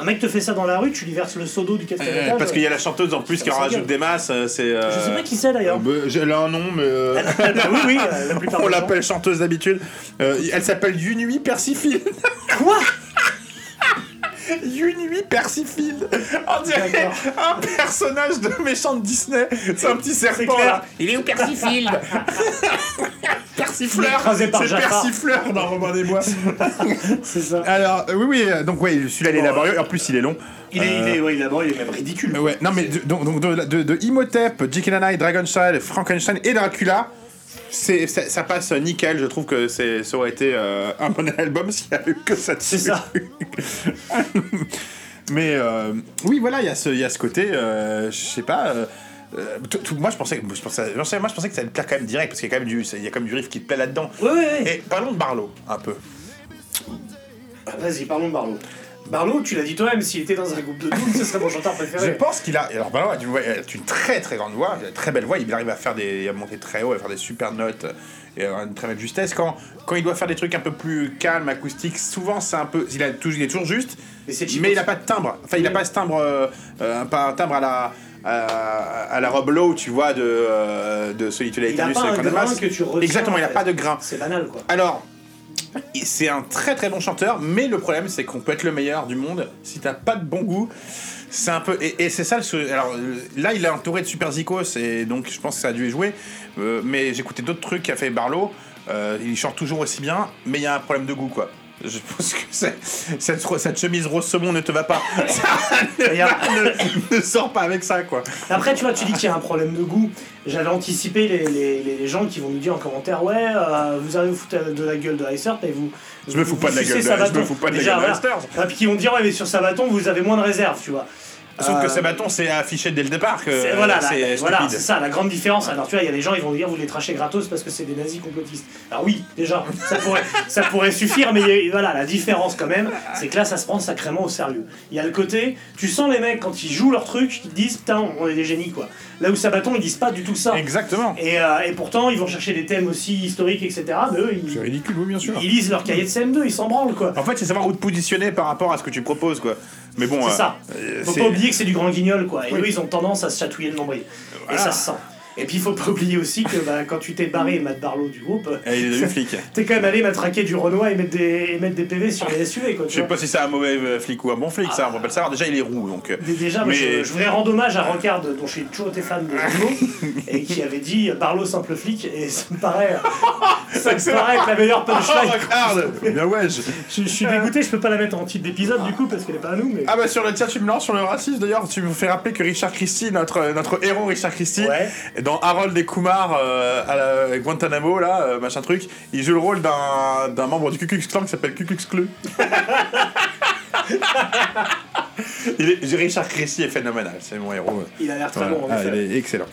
Un mec te fait ça dans la rue, tu lui verses le seau d'eau du quatrième euh, étage. parce qu'il y a la chanteuse en plus qui en rajoute des masses. euh, C'est. euh, Je sais pas qui c'est d'ailleurs. bah, J'ai là un nom, mais. euh, Bah oui, oui, euh, la plupart On des gens. l'appelle chanteuse d'habitude. Euh, elle s'appelle Yunui Persifil. Quoi? Yunui Persifil. On dirait un personnage de méchant de Disney. C'est un petit serpent là. Il est où Persifil Persifleur. C'est. Persifleur dans Robin des Bois. C'est ça. Alors, euh, oui, oui, euh, donc, ouais, celui-là, il est laborieux. En plus, il est long. Il est, il est, ouais, il est, il est même ridicule. Euh, Ouais, non, mais de, donc, donc de, de, de Imhotep, Jekyll and Hyde, Dragonchild, Frankenstein et Dracula, c'est, ça, ça passe nickel. Je trouve que c'est, ça aurait été euh, un bon album s'il y avait eu que ça dessus. C'est ça. mais euh, oui, voilà, il y, a ce- il y a ce côté, euh, je sais pas. tout- tout- moi, je pensais, que- je pensais, moi, je pensais que ça allait plaire quand même direct parce qu'il y a quand même du, il y a quand même du riff qui te plaît là-dedans. Ouais, ouais, ouais. Et parlons de Barlow un peu. Vas-y, parlons de Barlow. Barlow, tu l'as dit toi-même, s'il était dans un groupe de Doom, ce serait mon chanteur Je préféré. pense qu'il a. Alors, Ballon a une, voix- a une très très grande voix, une très belle voix, il arrive à faire des. à monter très haut, à faire des super notes et à avoir une très belle justesse. Quand, quand il doit faire des trucs un peu plus calmes, acoustiques, souvent c'est un peu. Il, a toujours, il est toujours juste, Mais il aussi. a pas de timbre. Enfin, il a pas ce timbre. euh, euh, pas un timbre à la. À, à la Rob Lowe, tu vois, de, euh, de Solitude Il a Aetanus pas Condemas. grain que tu. Exactement, il en a fait. pas de grain. C'est banal, quoi. Alors, c'est un très très bon chanteur, mais le problème c'est qu'on peut être le meilleur du monde si t'as pas de bon goût. C'est un peu et, c'est ça. Le, alors euh, là, il est entouré de super zikos et donc je pense que ça a dû y jouer. Euh, mais écouté d'autres trucs qu'a fait Barlow. Euh, il chante toujours aussi bien, mais il y a un problème de goût quoi. Je pense que cette, cette chemise rose saumon ne te va pas. Ça ne, ne- ne sors pas avec ça quoi. Après, tu vois, tu dis qu'il y a un problème de goût. J'avais anticipé les, les, les gens qui vont nous dire en commentaire Ouais, euh, vous allez vous foutre de la gueule de Heiser, et vous. Je me fous pas de la gueule de- je me fous pas de la gueule voilà. Ah, puis qui vont dire Ouais, mais sur Sabaton, vous avez moins de réserve, tu vois. Sauf Euh, que Sabaton c'est affiché dès le départ que C'est- voilà, c'est voilà, c'est ça, la grande différence. Alors tu vois, il y a des gens, ils vont dire vous les trachez gratos parce que c'est des nazis complotistes. Alors oui, déjà, ça pourrait, ça pourrait suffire, mais voilà, la différence quand même, c'est que là, ça se prend sacrément au sérieux. Il y a le côté, tu sens les mecs quand ils jouent leur truc, ils disent putain, on est des génies quoi. Là où Sabaton, ils disent pas du tout ça. Exactement. Et, euh, et pourtant, ils vont chercher des thèmes aussi historiques, etc. Mais eux, C'est ils, ridicule, oui, bien sûr. ils lisent leur cahier de CM2, ils s'en branlent quoi. En fait, c'est savoir où te positionner par rapport à ce que tu proposes, quoi. Mais bon, C'est ça. euh, Faut pas oublier que c'est du grand guignol quoi. Et Oui. eux, ils ont tendance à se chatouiller le nombril. Voilà. Et ça se sent. Et puis il faut pas oublier aussi que bah, quand tu t'es barré Matt Barlow du groupe, flic. t'es quand même allé matraquer du Renoir et mettre des, et mettre des PV sur les SUV quoi. tu Je sais pas si c'est un mauvais euh, flic ou un bon flic, ça, on va pas le savoir. Déjà, il est roux, donc. euh, Dé- Déjà, Mais- je, je voudrais rendre hommage à Rocard, dont j'ai toujours été fan de Hugo, et qui avait dit Barlow simple flic, et ça me paraît, ça me paraît être la meilleure Oh, punchline. regarde Bien ouais, je- Je, je suis dégoûté, je peux pas la mettre en titre d'épisode du coup parce qu'elle est pas à nous, mais. Ah bah sur le tiens, tu me lances sur le racisme d'ailleurs, tu me fais rappeler que Richard Christie, notre, notre héros Richard Christie, Ouais. Dans Harold et Kumar euh, à la Guantanamo, là, euh, machin truc, il joue le rôle d'un d'un membre du Ku Klux Klan qui s'appelle Ku Klux Klu. il est, Richard Christie est phénoménal, c'est mon héros. Il a l'air très Voilà. bon en Ah, il est excellent.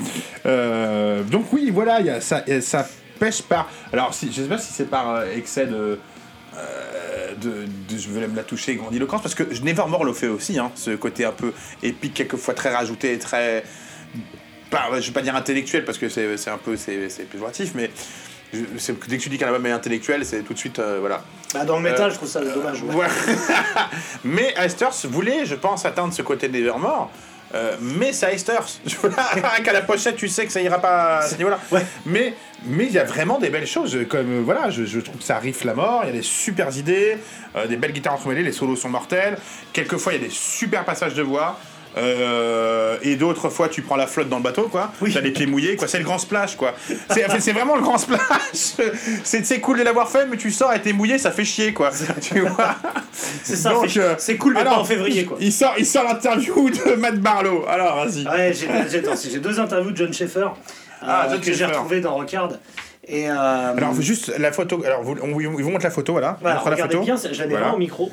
Euh, donc oui, voilà, il y a ça, pêche par. Alors, si, je sais pas si c'est par excès de, euh, de, de- je vais me la toucher grandiloquence parce que Nevermore le fait aussi, hein, ce côté un peu épique, quelquefois très rajouté, très. Pas, je vais pas dire intellectuel parce que c'est un peu c'est péjoratif, mais je- dès que tu dis qu'un album est intellectuel, c'est tout de suite euh, voilà. Bah, dans le métal, Euh, je trouve ça dommage. ouais. Voilà. mais Heisters voulait, je pense, atteindre ce côté d'Evermore. Euh, mais c'est. Rien qu'à la pochette, tu sais que ça ira pas à ce niveau-là. Ouais. Mais mais il y a vraiment des belles choses. Comme euh, voilà, je, je trouve que ça riff la mort. Il y a des super idées, des belles guitares entremêlées. Les solos sont mortels. Quelquefois, il y a des super passages de voix. Euh, et d'autres fois, tu prends la flotte dans le bateau, quoi. Oui. T'as les pieds mouillés, quoi. C'est le grand splash, quoi. C'est en fait, c'est vraiment le grand splash. C'est c'est cool de l'avoir fait, mais tu sors et t'es mouillé, ça fait chier, quoi. tu vois. C'est ça, Donc, fait- euh, c'est cool, mais alors, pas en février quoi. Il sort, il sort l'interview de Matt Barlow. Alors, vas-y. Ouais, j'ai j'ai- attends, j'ai deux interviews de John Schaeffer euh, Ah, John que j'ai retrouvé dans Rockard. Et euh, Alors, juste la photo. Alors, vous, on, ils vous montre la photo, voilà. voilà, la photo. bien, c'est- je la mets Voilà. vraiment au micro.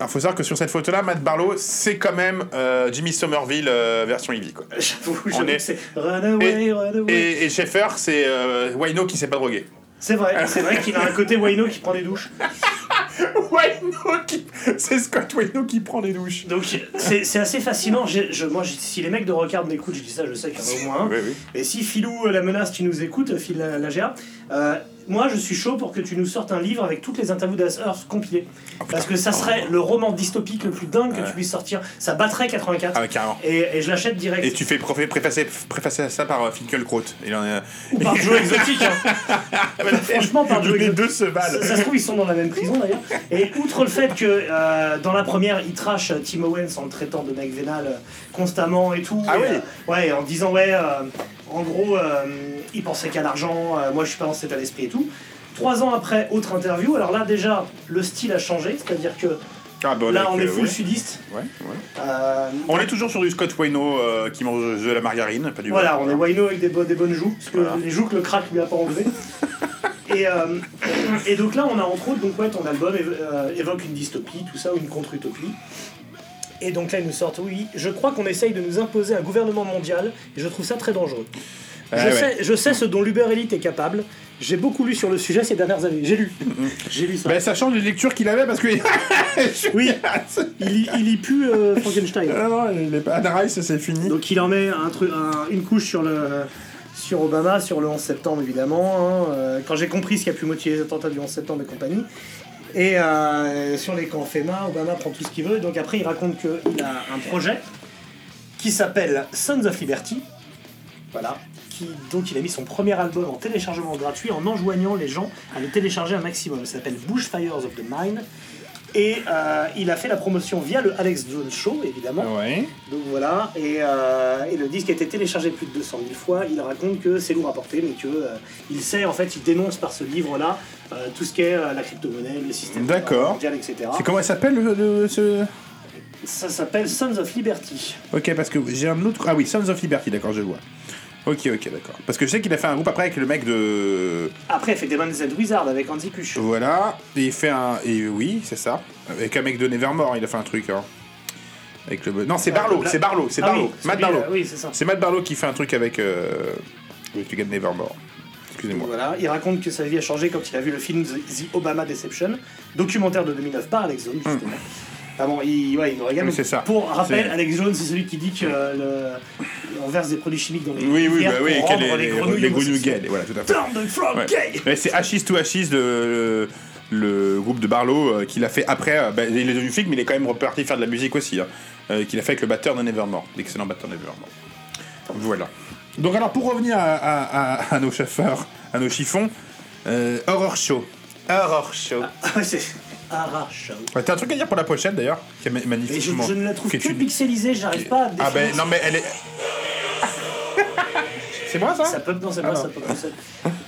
Alors, faut savoir que sur cette photo-là, Matt Barlow, c'est quand même euh, Jimmy Somerville euh, version Ivy, quoi. J'avoue, j'avoue est- c'est Runaway, Runaway. Et, et Schaeffer, c'est euh, Wino qui s'est pas drogué. C'est vrai, c'est vrai qu'il a un côté Wayno qui prend des douches. Wino qui. C'est Scott Wino qui prend des douches. Donc c'est c'est assez fascinant. Je, moi, si les mecs de Rockard m'écoutent, je dis ça, je sais qu'il y en a au moins un. Oui, oui. Et si Philou euh, la menace, tu nous écoutes, Phil la, la GA, moi je suis chaud pour que tu nous sortes un livre avec toutes les interviews d'As Earth compilées. Parce que ça serait le roman dystopique le plus dingue que tu puisses sortir. Ça battrait 84. Ah, ouais, carrément. Et, et je l'achète direct. Et tu fais préfacer, préfacer ça par euh, Finkelkraut. Il en. Ou par Joe Exotique. hein. Franchement, par Joe Les Exotic. deux se valent. Ça, ça se trouve, ils sont dans la même prison d'ailleurs. Et outre le fait que euh, dans la première, il trash euh, Tim Owens en le traitant de mec vénal euh, constamment et tout. Ah et, oui. euh, Ouais, en disant, ouais, en gros, euh, il pensait qu'à l'argent, euh, moi je suis pas dans cet état d'esprit et tout. Trois ans après, autre interview. Alors là, déjà, le style a changé, c'est-à-dire que Ah, bah, là, on est euh, full ouais. sudiste. Ouais, ouais. Euh, On est toujours sur du Scott euh, qui mange de la margarine, pas du Voilà, on est Wino avec des, bo- des bonnes joues, parce que Voilà. les joues que le crack lui a pas enlevé. et, euh, et donc là, on a entre autres, donc ouais, ton album évo- évoque une dystopie, tout ça, ou une contre-utopie. Et donc là, ils nous sortent, oui, je crois qu'on essaye de nous imposer un gouvernement mondial, et je trouve ça très dangereux. Ah je, ouais. sais, je sais ce dont l'Uber Elite est capable. J'ai beaucoup lu sur le sujet ces dernières années. J'ai lu. J'ai lu ça. Ben, ça change les lectures qu'il avait parce que. oui, il, lit plus euh, Frankenstein. non, non, il est pas. Rice, c'est fini. Donc il en met un truc, un- une couche sur le sur Obama, sur le 11 septembre évidemment. hein, euh, quand j'ai compris ce qui a pu motiver les attentats du 11 septembre et compagnie. Et euh, sur les camps FEMA, Obama prend tout ce qu'il veut. Donc après, il raconte qu'il a un projet qui s'appelle Sons of Liberty. Voilà. Qui, donc il a mis son premier album en téléchargement gratuit en enjoignant les gens à le télécharger un maximum. Ça s'appelle Bushfires of the Mind. Et euh, il a fait la promotion via le Alex Jones Show, évidemment. Ouais. Donc voilà, et, euh, et le disque a été téléchargé plus de 200 000 fois. Il raconte que c'est lourd à porter, mais que euh, il sait, en fait, il dénonce par ce livre-là euh, tout ce qu'est euh, la crypto-monnaie, le système D'accord. mondial, etc. C'est comment il s'appelle le, le- ce. Ça s'appelle Sons of Liberty. Ok, parce que j'ai un autre. Ah oui, Sons of Liberty, d'accord, je vois. Ok, ok, d'accord. Parce que je sais qu'il a fait un groupe après avec le mec de. Après, il fait Demon Z Wizard avec Andy Kuch. Voilà. Et il fait un. Et oui, c'est ça. Avec un mec de Nevermore, il a fait un truc. hein. Avec le. Non, c'est Barlow, là- c'est Barlow, c'est Ah Barlow. oui, Matt Barlow. euh, oui, c'est ça. C'est Matt Barlow qui fait un truc avec. Euh... Avec le gars de Nevermore. Excusez-moi. Voilà, il raconte que sa vie a changé quand il a vu le film The, Obama Deception, documentaire de 2009 par Alex Jones, justement. Ah bon, il, ouais, il nous régale. Oui, ça. Pour rappel, Alex Jones, c'est celui qui dit que euh, le... on verse des produits chimiques dans les Oui, oui, bah oui, pour quel rendre les les, grenouilles les grenouilles gays, voilà, tout à fait. Turn the frog Ouais. gay Mais c'est Ashes to Ashes de le, le groupe de Barlow euh, qu'il a fait après. euh, bah, il est devenu flic, mais il est quand même reparti faire de la musique aussi. hein, euh, qu'il a fait avec le batteur de Nevermore, l'excellent batteur de Nevermore. Voilà. Donc alors pour revenir à, à- à- à nos chauffeurs, à nos chiffons, euh, Horror Show. Horror Show. Ah ouais, c'est arrache. Ouais, T'as un truc à dire pour la pochette d'ailleurs Qui est ma- Et je, magnifiquement. je ne la trouve qui que est une- pixelisée, j'arrive pas à Ah ben non mais elle est. C'est moi ça? Ça peut, non, c'est Ah pas non. ça peut seul.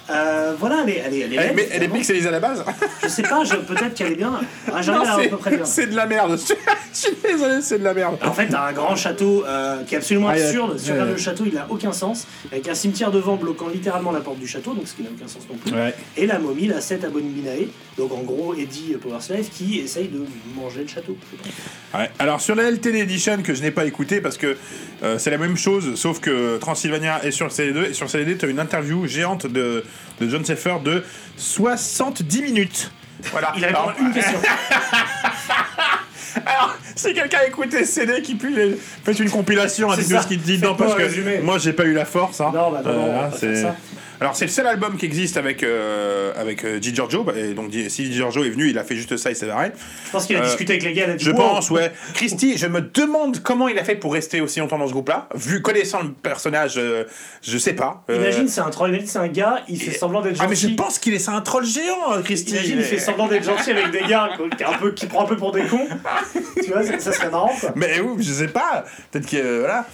Euh, voilà, elle est, elle est, elle est, Elle, laide, mais elle est évidemment. pixelisée à la base Je sais pas, peut-être qu'elle est bien. Ah, J'arrive Non, à peu près bien. C'est de la merde. Je suis désolé, c'est de la merde. En fait, t'as un grand château euh, qui est absolument Ah, absurde. Sur ouais. le château, il n'a aucun sens. Avec un cimetière devant bloquant littéralement la porte du château, donc ce qui n'a aucun sens non plus. Ouais. Et la momie, la 7 Abominae, donc en gros Eddie Powerslave, qui essaye de manger le château. Ouais. Alors sur la LTD Edition que je n'ai pas écouté parce que euh, c'est la même chose sauf que Transylvania est sur le CD2 et sur le CD2 tu as une interview géante de, de John Seffer de 70 minutes. Voilà. Il répond Alors- une question. Alors, si quelqu'un a écouté ce CD qui puis les- faites une compilation, ça. ce qu'il dit dedans parce un que résumé. moi j'ai pas eu la force. Hein. Non, bah non, non, on c'est-. Alors c'est le seul album qui existe avec euh, avec euh, G. Giorgio et donc si G. Giorgio est venu il a fait juste ça il s'est barré. Je pense qu'il a Euh, discuté avec les gars. il a dit, Je Wow. pense, ouais. Christy, je me demande comment il a fait pour rester aussi longtemps dans ce groupe-là. Vu, connaissant le personnage, euh, je sais pas. Imagine, c'est un troll, imagine, c'est un gars, il fait semblant d'être gentil. Ah, mais je pense qu'il est c'est un troll géant, Christy. Imagine, il fait semblant d'être gentil avec des gars quoi, qui, un peu, qui prend un peu pour des cons. tu vois, ça, ça serait marrant quoi. Mais oui, je sais pas. Peut-être que voilà.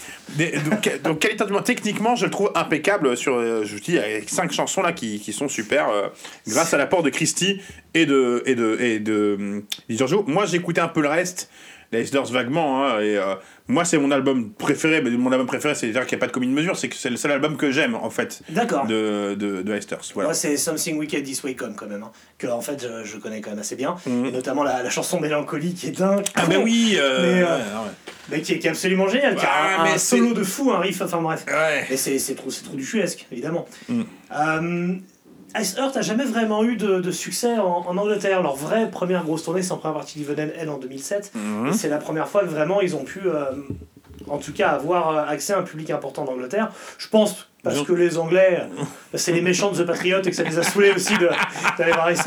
Donc, donc qualitativement, techniquement, je le trouve impeccable sur. je vous dis, cinq chansons là qui, sont super, euh, grâce à l'apport de Christy et de et de et de hum, Di Giorgio. Moi, j'ai écouté un peu le reste. Les Hesters vaguement, hein, et euh, moi c'est mon album préféré, mais mon album préféré c'est dire qu'il n'y a pas de commune mesure, c'est que c'est le seul album que j'aime en fait D'accord. de, de, de Hesters. Voilà. Moi, c'est Something Wicked This Way Come quand même, hein, que en fait je, je connais quand même assez bien, Mhm. et notamment la, la chanson Mélancolie qui est dingue, Ah ben oui, euh, Mais, euh, ouais, non, ouais. mais qui, est, qui est absolument génial, qui a Ouais, un, solo de fou, un riff, enfin bref. Et c'est c'est trop, c'est trop du chuesque, évidemment. Mm. Ice Earth a jamais vraiment eu de, de succès en, en Angleterre. Leur vraie première grosse tournée, c'est en première partie d'Even Hell en 2007. Mhm. Et c'est la première fois que vraiment ils ont pu, euh, en tout cas, avoir euh, accès à un public important d'Angleterre. Je pense parce que les Anglais, c'est les méchants de The Patriot et que ça les a saoulés aussi de- d'aller voir Earth.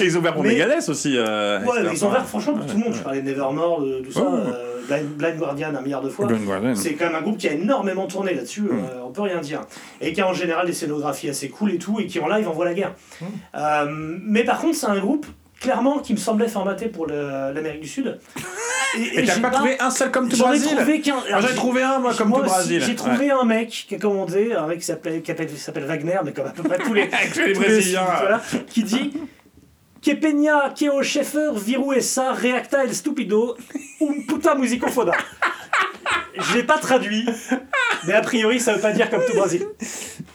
Et ils ont ouvert pour Mais- Megadeth aussi. euh, Ouais, ils ont ouvert franchement pour tout le monde. Je parlais de Nevermore, de tout ça, euh, Blind, Blind Guardian un milliard de fois. C'est quand même un groupe qui a énormément tourné là-dessus, Mm. euh, on peut rien dire. Et qui a en général des scénographies assez cool et tout, et qui en live envoie la guerre. Mm. Mais par contre, c'est un groupe, clairement, qui me semblait formaté pour l'Amérique du Sud. Et t'as pas trouvé un seul comme tout J'en ai Brésil trouvé qu'un. J'en ai j'ai- trouvé un moi comme moi tout Brésil. J'ai trouvé un mec qui a commandé, un mec qui s'appelle Wagner, mais comme à peu près tous les, les tous les- Brésiliens. voilà, qui dit Que peña, que o chefer, viru essa, reacta el stupido, un puta musico foda. Je l'ai pas traduit, mais a priori ça veut pas dire comme tout Brésil.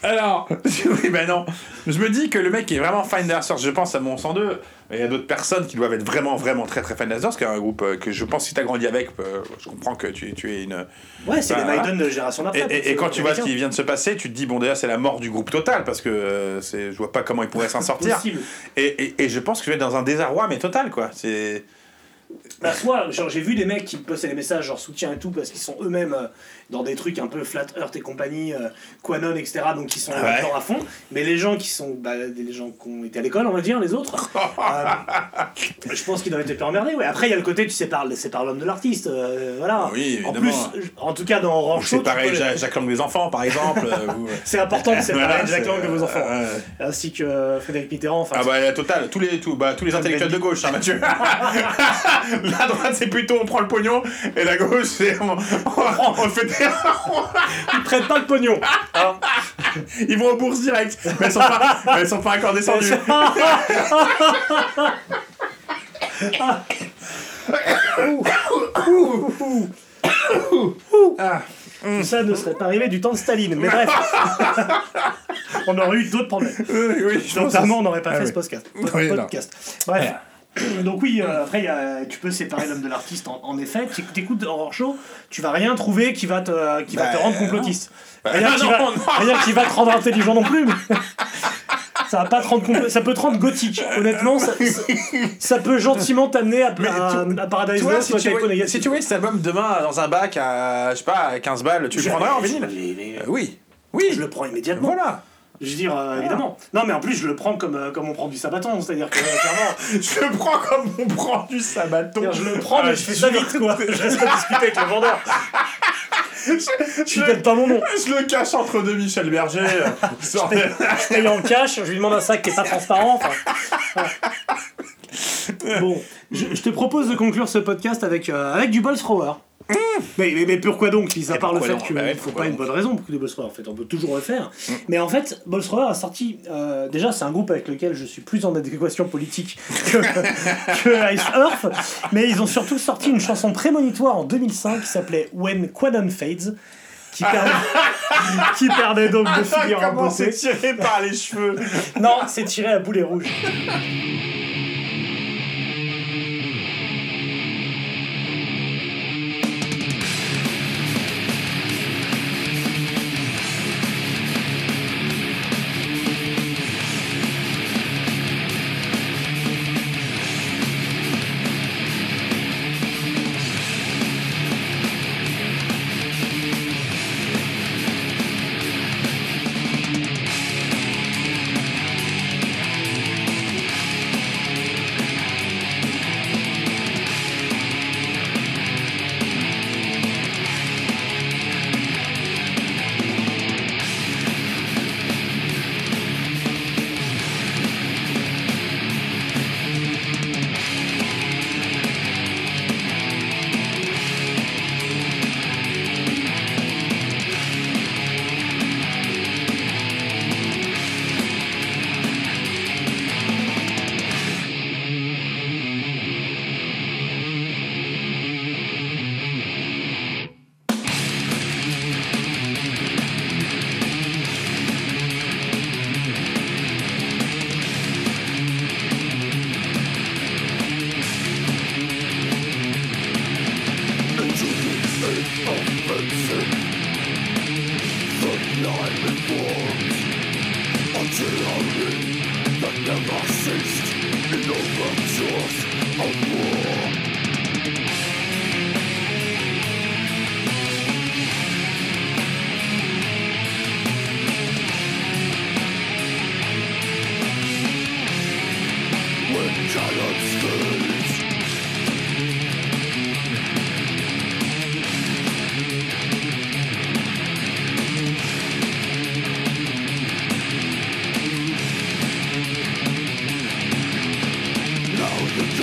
Alors, oui, ben non. Je me dis que le mec est vraiment fan d'Asters. Je pense à mon 102. Il y a d'autres personnes qui doivent être vraiment, vraiment très, très fans d'Asters, qui est un groupe euh, que je pense si t'as grandi avec, euh, je comprends que tu, tu es une. Ouais, c'est les. Maiden de génération d'après. et- et quand tu vois ce qui vient de se passer, tu te dis, bon, déjà, c'est la mort du groupe total, parce que euh, c'est, je vois pas comment ils pourraient s'en sortir. Et, je pense que je vais être dans un désarroi, mais total, quoi. C'est. Bah, soit, genre, j'ai vu des mecs qui postaient des messages genre soutien et tout parce qu'ils sont eux-mêmes euh, dans des trucs un peu flat earth et compagnie, euh, Quanon, etc. Donc ils sont Ouais. à fond. Mais les gens qui sont, bah, des gens qui ont été à l'école, on va dire, les autres, euh, je pense qu'ils doivent être peu emmerdés. Ouais. Après, il y a le côté, tu sépares, sépares l'homme de l'artiste. euh, voilà. Oui, en évidemment. plus, en tout cas, dans Orange c'est pareil, Jacques Jacques Lang des enfants, par exemple. c'est important de séparer Voilà, Lang de vos enfants. Ainsi que Frédéric Mitterrand. Enfin, Ah bah la totale, tous les, tous, bah, tous les intellectuels de gauche, hein, Mathieu. la droite c'est plutôt on prend le pognon et la gauche c'est on, on, on fait ils prennent pas le pognon. hein. Ils vont aux bourses direct, mais elles sont pas, elles sont pas encore descendues. Ah, Tout ça ne serait pas arrivé du temps de Staline. Mais bref, on aurait eu d'autres problèmes. oui, oui, je pense. Notamment, on n'aurait pas Ah fait oui. ce podcast. Podcast. Bref. Donc oui, euh, après, il y a- tu peux séparer l'homme de l'artiste, en, en effet. Tu écoutes Horror Show, tu vas rien trouver qui va te, qui va Bah, te rendre complotiste. Bah, rien, qui va, non. rien qui va te rendre intelligent non plus. mais ça va pas te rendre ça peut te rendre gothique. Honnêtement, ça, ça, ça peut gentiment t'amener à, à, à Paradise Lost si si tu vois cet album demain dans un bac à, je sais pas, à 15 balles, tu le prendrais en vinyle Euh, Oui, oui, Je le prends immédiatement. voilà. Je veux dire, euh, évidemment. Non, mais en plus, je le prends comme, euh, comme on prend du sabaton. C'est-à-dire que, euh, clairement, Je le prends comme on prend du sabaton. je le prends, mais Ah, je fais ça vite, quoi. Je reste pas discuter avec le vendeur. Tu donnes pas mon nom. Je le cache entre deux Michel Berger. euh, sur- Je paye en cash, je lui demande un sac qui est pas transparent. enfin, voilà. Bon, je, je te propose de conclure ce podcast avec, euh, avec du ball thrower. Mais, mais, mais pourquoi donc Mis à part le fait qu'il Bah ne faut pas une bonne raison pour que des ball throwers, en fait, on peut toujours le faire. Mais en fait, ball thrower a sorti. euh, déjà, c'est un groupe avec lequel je suis plus en adéquation politique que, que Ice Earth. Mais ils ont surtout sorti une chanson prémonitoire en 2005 qui s'appelait When Quanon Fades. Qui permet donc de finir en beauté. c'est tiré par les cheveux Non, c'est tiré à boulet rouge.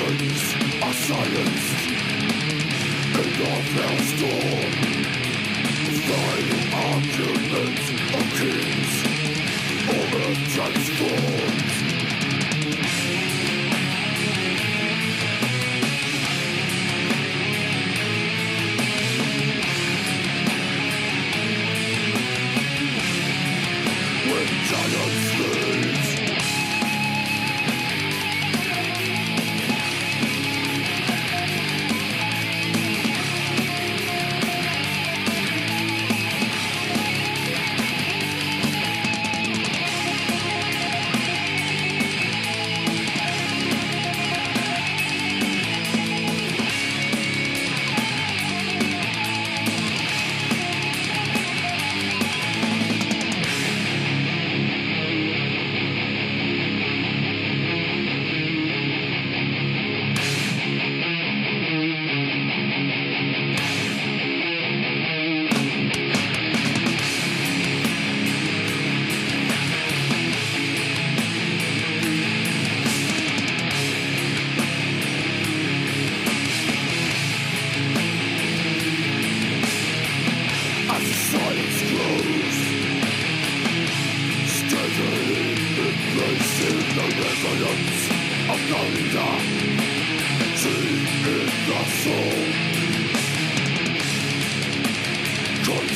Words are silenced in the maelstrom. Thine arguments of kings, all transformed.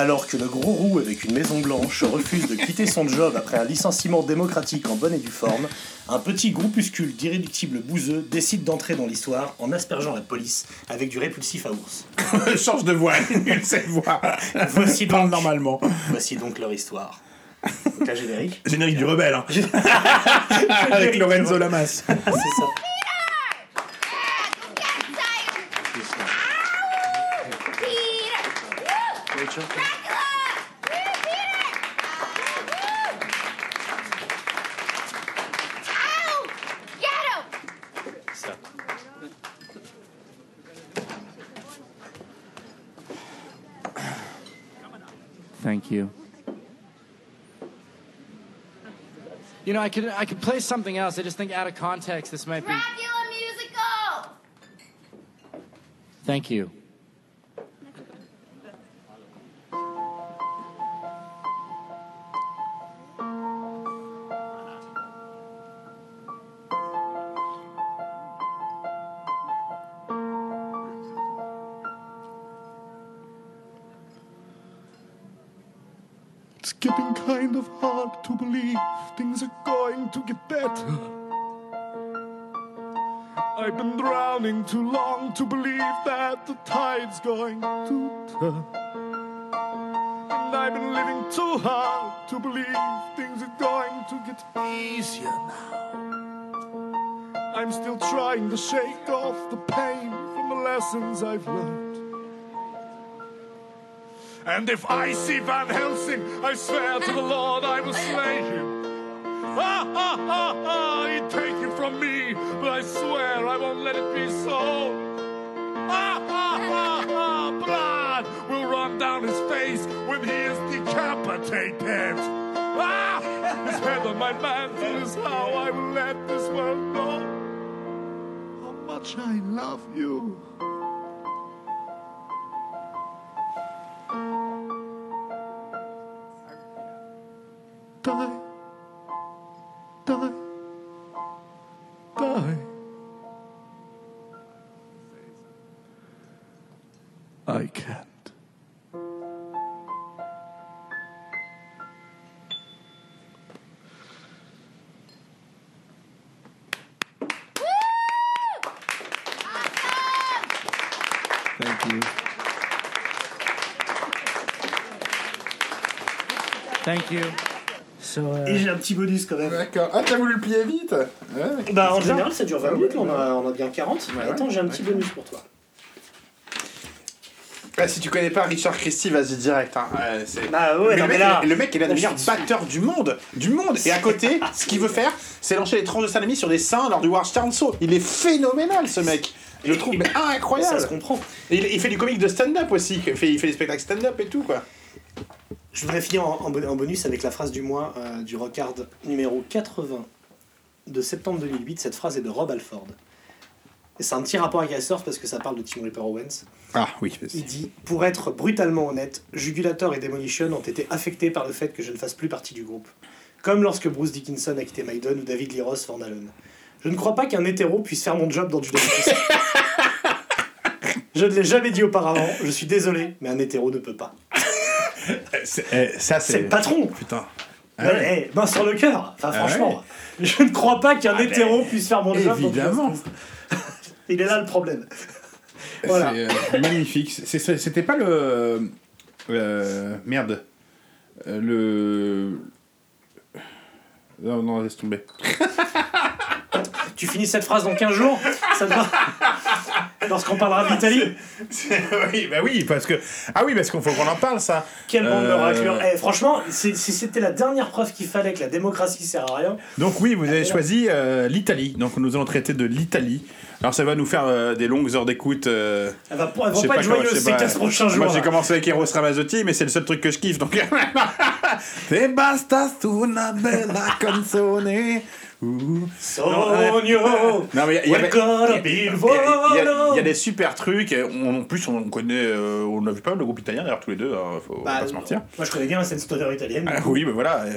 Alors que le gros roux avec une maison blanche refuse de quitter son job après un licenciement démocratique en bonne et due forme, un petit groupuscule d'irréductibles bouseux décide d'entrer dans l'histoire en aspergeant la police avec du répulsif à ours. Change de voix, cette voix. Voici Parle donc, normalement. voici donc leur histoire. Donc générique. Générique du rebelle, hein. Avec Lorenzo Lamas. C'est ça. Know, I could I could play something else. I just think out of context, this might be. Dracula musical! Thank you. It's getting kind of hard to believe to get better. I've been drowning too long to believe that the tide's going to turn. And I've been living too hard to believe things are going to get easier now. I'm still trying to shake off the pain from the lessons I've learned. And if I see Van Helsing, I swear to the Lord I will slay him. Ah, ah, ah, ha ha ha ha! He'd take you from me, but I swear I won't let it be so. Ha ha ha ha! Blood will run down his face when he is decapitated. Ah! His head on my mantle is how I will let this world know how much I love you. Thank you. So, euh, Et j'ai un petit bonus quand même. D'accord. Ah, t'as voulu le plier vite ouais, Bah, en général, ça dure 20 Ah minutes, là, on, ouais. a, on a bien 40. Ouais, Attends, ouais. j'ai un petit bonus pour toi. Ah, si tu connais pas Richard Christie, vas-y direct. Hein. Bah ouais, Mais non, le, mais mec, là- le mec, il est la le meilleur vie- batteur du monde. Du monde. Et à côté, ce qu'il veut faire, c'est lancer les tranches de salami sur des seins lors du War Stern Show. Il est phénoménal, ce mec. Je le trouve mais incroyable. Ça se comprend. Et il, il fait du comique de stand-up aussi. Il fait, il fait des spectacles stand-up et tout, quoi. Je voudrais finir en, en bon- en bonus avec la phrase du mois euh, du Rockard numéro 80 de septembre 2008. Cette phrase est de Rob Alford. Et c'est un petit rapport avec Ice Earth parce que ça parle de Tim Ripper Owens. Ah, oui. Il dit Pour être brutalement honnête, Jugulator et Demolition ont été affectés par le fait que je ne fasse plus partie du groupe. Comme lorsque Bruce Dickinson a quitté Maiden ou David Lee Roth Van Halen. Je ne crois pas qu'un hétéro puisse faire mon job dans Priest. Je ne l'ai jamais dit auparavant, je suis désolé, mais un hétéro ne peut pas. Ça, C'est le patron Putain. Ah Ouais, ouais. eh, main sur le cœur. Enfin, Ah franchement, je ne crois pas qu'un hétéro puisse faire mon job. Évidemment. Il est là le problème. Voilà. C'est euh, magnifique. C'est- c'est- C'était pas le. euh, merde. Euh, le. Non, non, laisse tomber. Tu finis cette phrase dans 15 jours Ça te va? Lorsqu'on parlera de l'Italie oui, bah oui, parce que. Ah oui, parce qu'il faut qu'on en parle, ça. Quelle bande de Euh, raclures Eh, Franchement, si c'était la dernière preuve qu'il fallait que la démocratie sert à rien, Donc oui, vous avez Alors. choisi euh, l'Italie. Donc nous allons traiter de l'Italie. Alors ça va nous faire euh, des longues heures d'écoute. euh, elle va, elle va sais pas être joyeuse ces pas. 15 prochains jours. Moi j'ai commencé avec Eros Ramazzotti, mais c'est le seul truc que je kiffe. Donc. Te basta su una bella canzone Ouh. Sogno. Non, mais il y, y y a- y des super trucs. et on- en plus, on connaît. euh, on a vu pas mal de groupes italiens d'ailleurs, tous les deux, hein, faut Bah, pas se mentir. Moi, je connais bien la scène stoner italienne. Ah, oui, mais voilà. euh,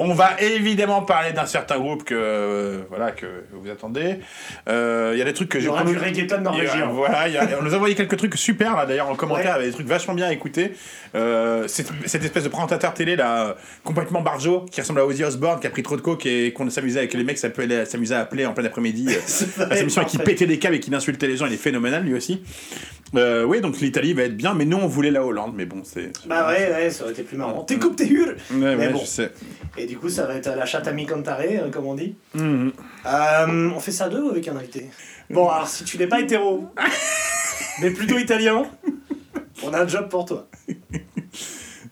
On va évidemment parler d'un certain groupe que, euh, voilà, que vous attendez. Euh, Il y a des trucs que Il y j'ai aura du reggaeton norvégien. Voilà, il y a- on nous a envoyé quelques trucs super là d'ailleurs en commentaire, avec des trucs vachement bien à écouter. Euh, cette, cette espèce de présentateur télé là, complètement barjo, qui ressemble à Ozzy Osbourne, qui a pris trop de coke et qu'on s'amusait avec les mecs s'appelaient- s'amusaient à appeler en plein après-midi. euh, à sa mission et qui pétait des câbles et qui insultait les gens, il est phénoménal lui aussi. Euh, oui, donc l'Italie va être bien, mais nous on voulait la Hollande, mais bon, c'est. Bah ouais, ouais, ça aurait été plus marrant. T'es coupe, t'es hurle Ouais, Mais ouais, bon. je sais. Et du coup, ça va être la chatte à mi comme on dit. Euh, on fait ça à deux ou avec un invité? Bon, alors si tu n'es pas hétéro, mais plutôt italien, on a un job pour toi.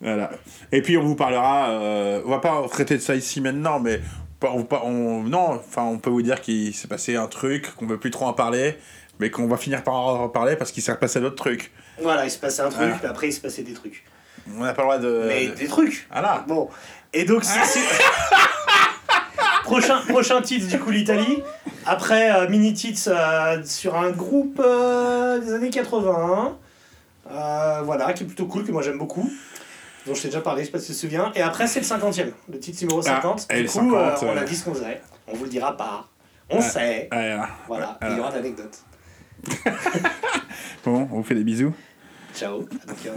Voilà. Et puis on vous parlera, euh, on va pas traiter de ça ici maintenant, mais on, on- non, enfin on peut vous dire qu'il s'est passé un truc, qu'on veut plus trop en parler, mais qu'on va finir par en parler parce qu'il s'est passé d'autres trucs. Voilà, il se passait un truc, puis après il se passait des trucs. On n'a pas le droit de. Mais de- des trucs Voilà. Bon, et donc c'est- prochain, prochain titre du coup l'Italie. Après euh, mini titres euh, sur un groupe euh, des années 80. euh, voilà, qui est plutôt cool, que moi j'aime beaucoup. Dont je t'ai déjà parlé, je sais pas si tu te souviens. Et après c'est le 50ème, le titre numéro 50. Ah, du coup, 50, on a dit ce qu'on faisait. On vous le dira pas. On sait. Voilà. Il y aura l'anecdote. Bon, on vous fait des bisous. Ciao. Donc,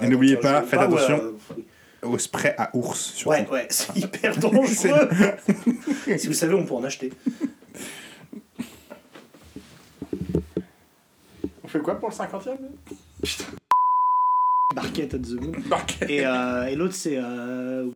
Et n'oubliez pas, faites attention. Au spray à ours, surtout. Ouais, ouais, c'est hyper dangereux. si vous savez, on peut en acheter. On fait quoi pour le 50ème Barquette at the Moon. Et, euh, et l'autre, c'est. euh,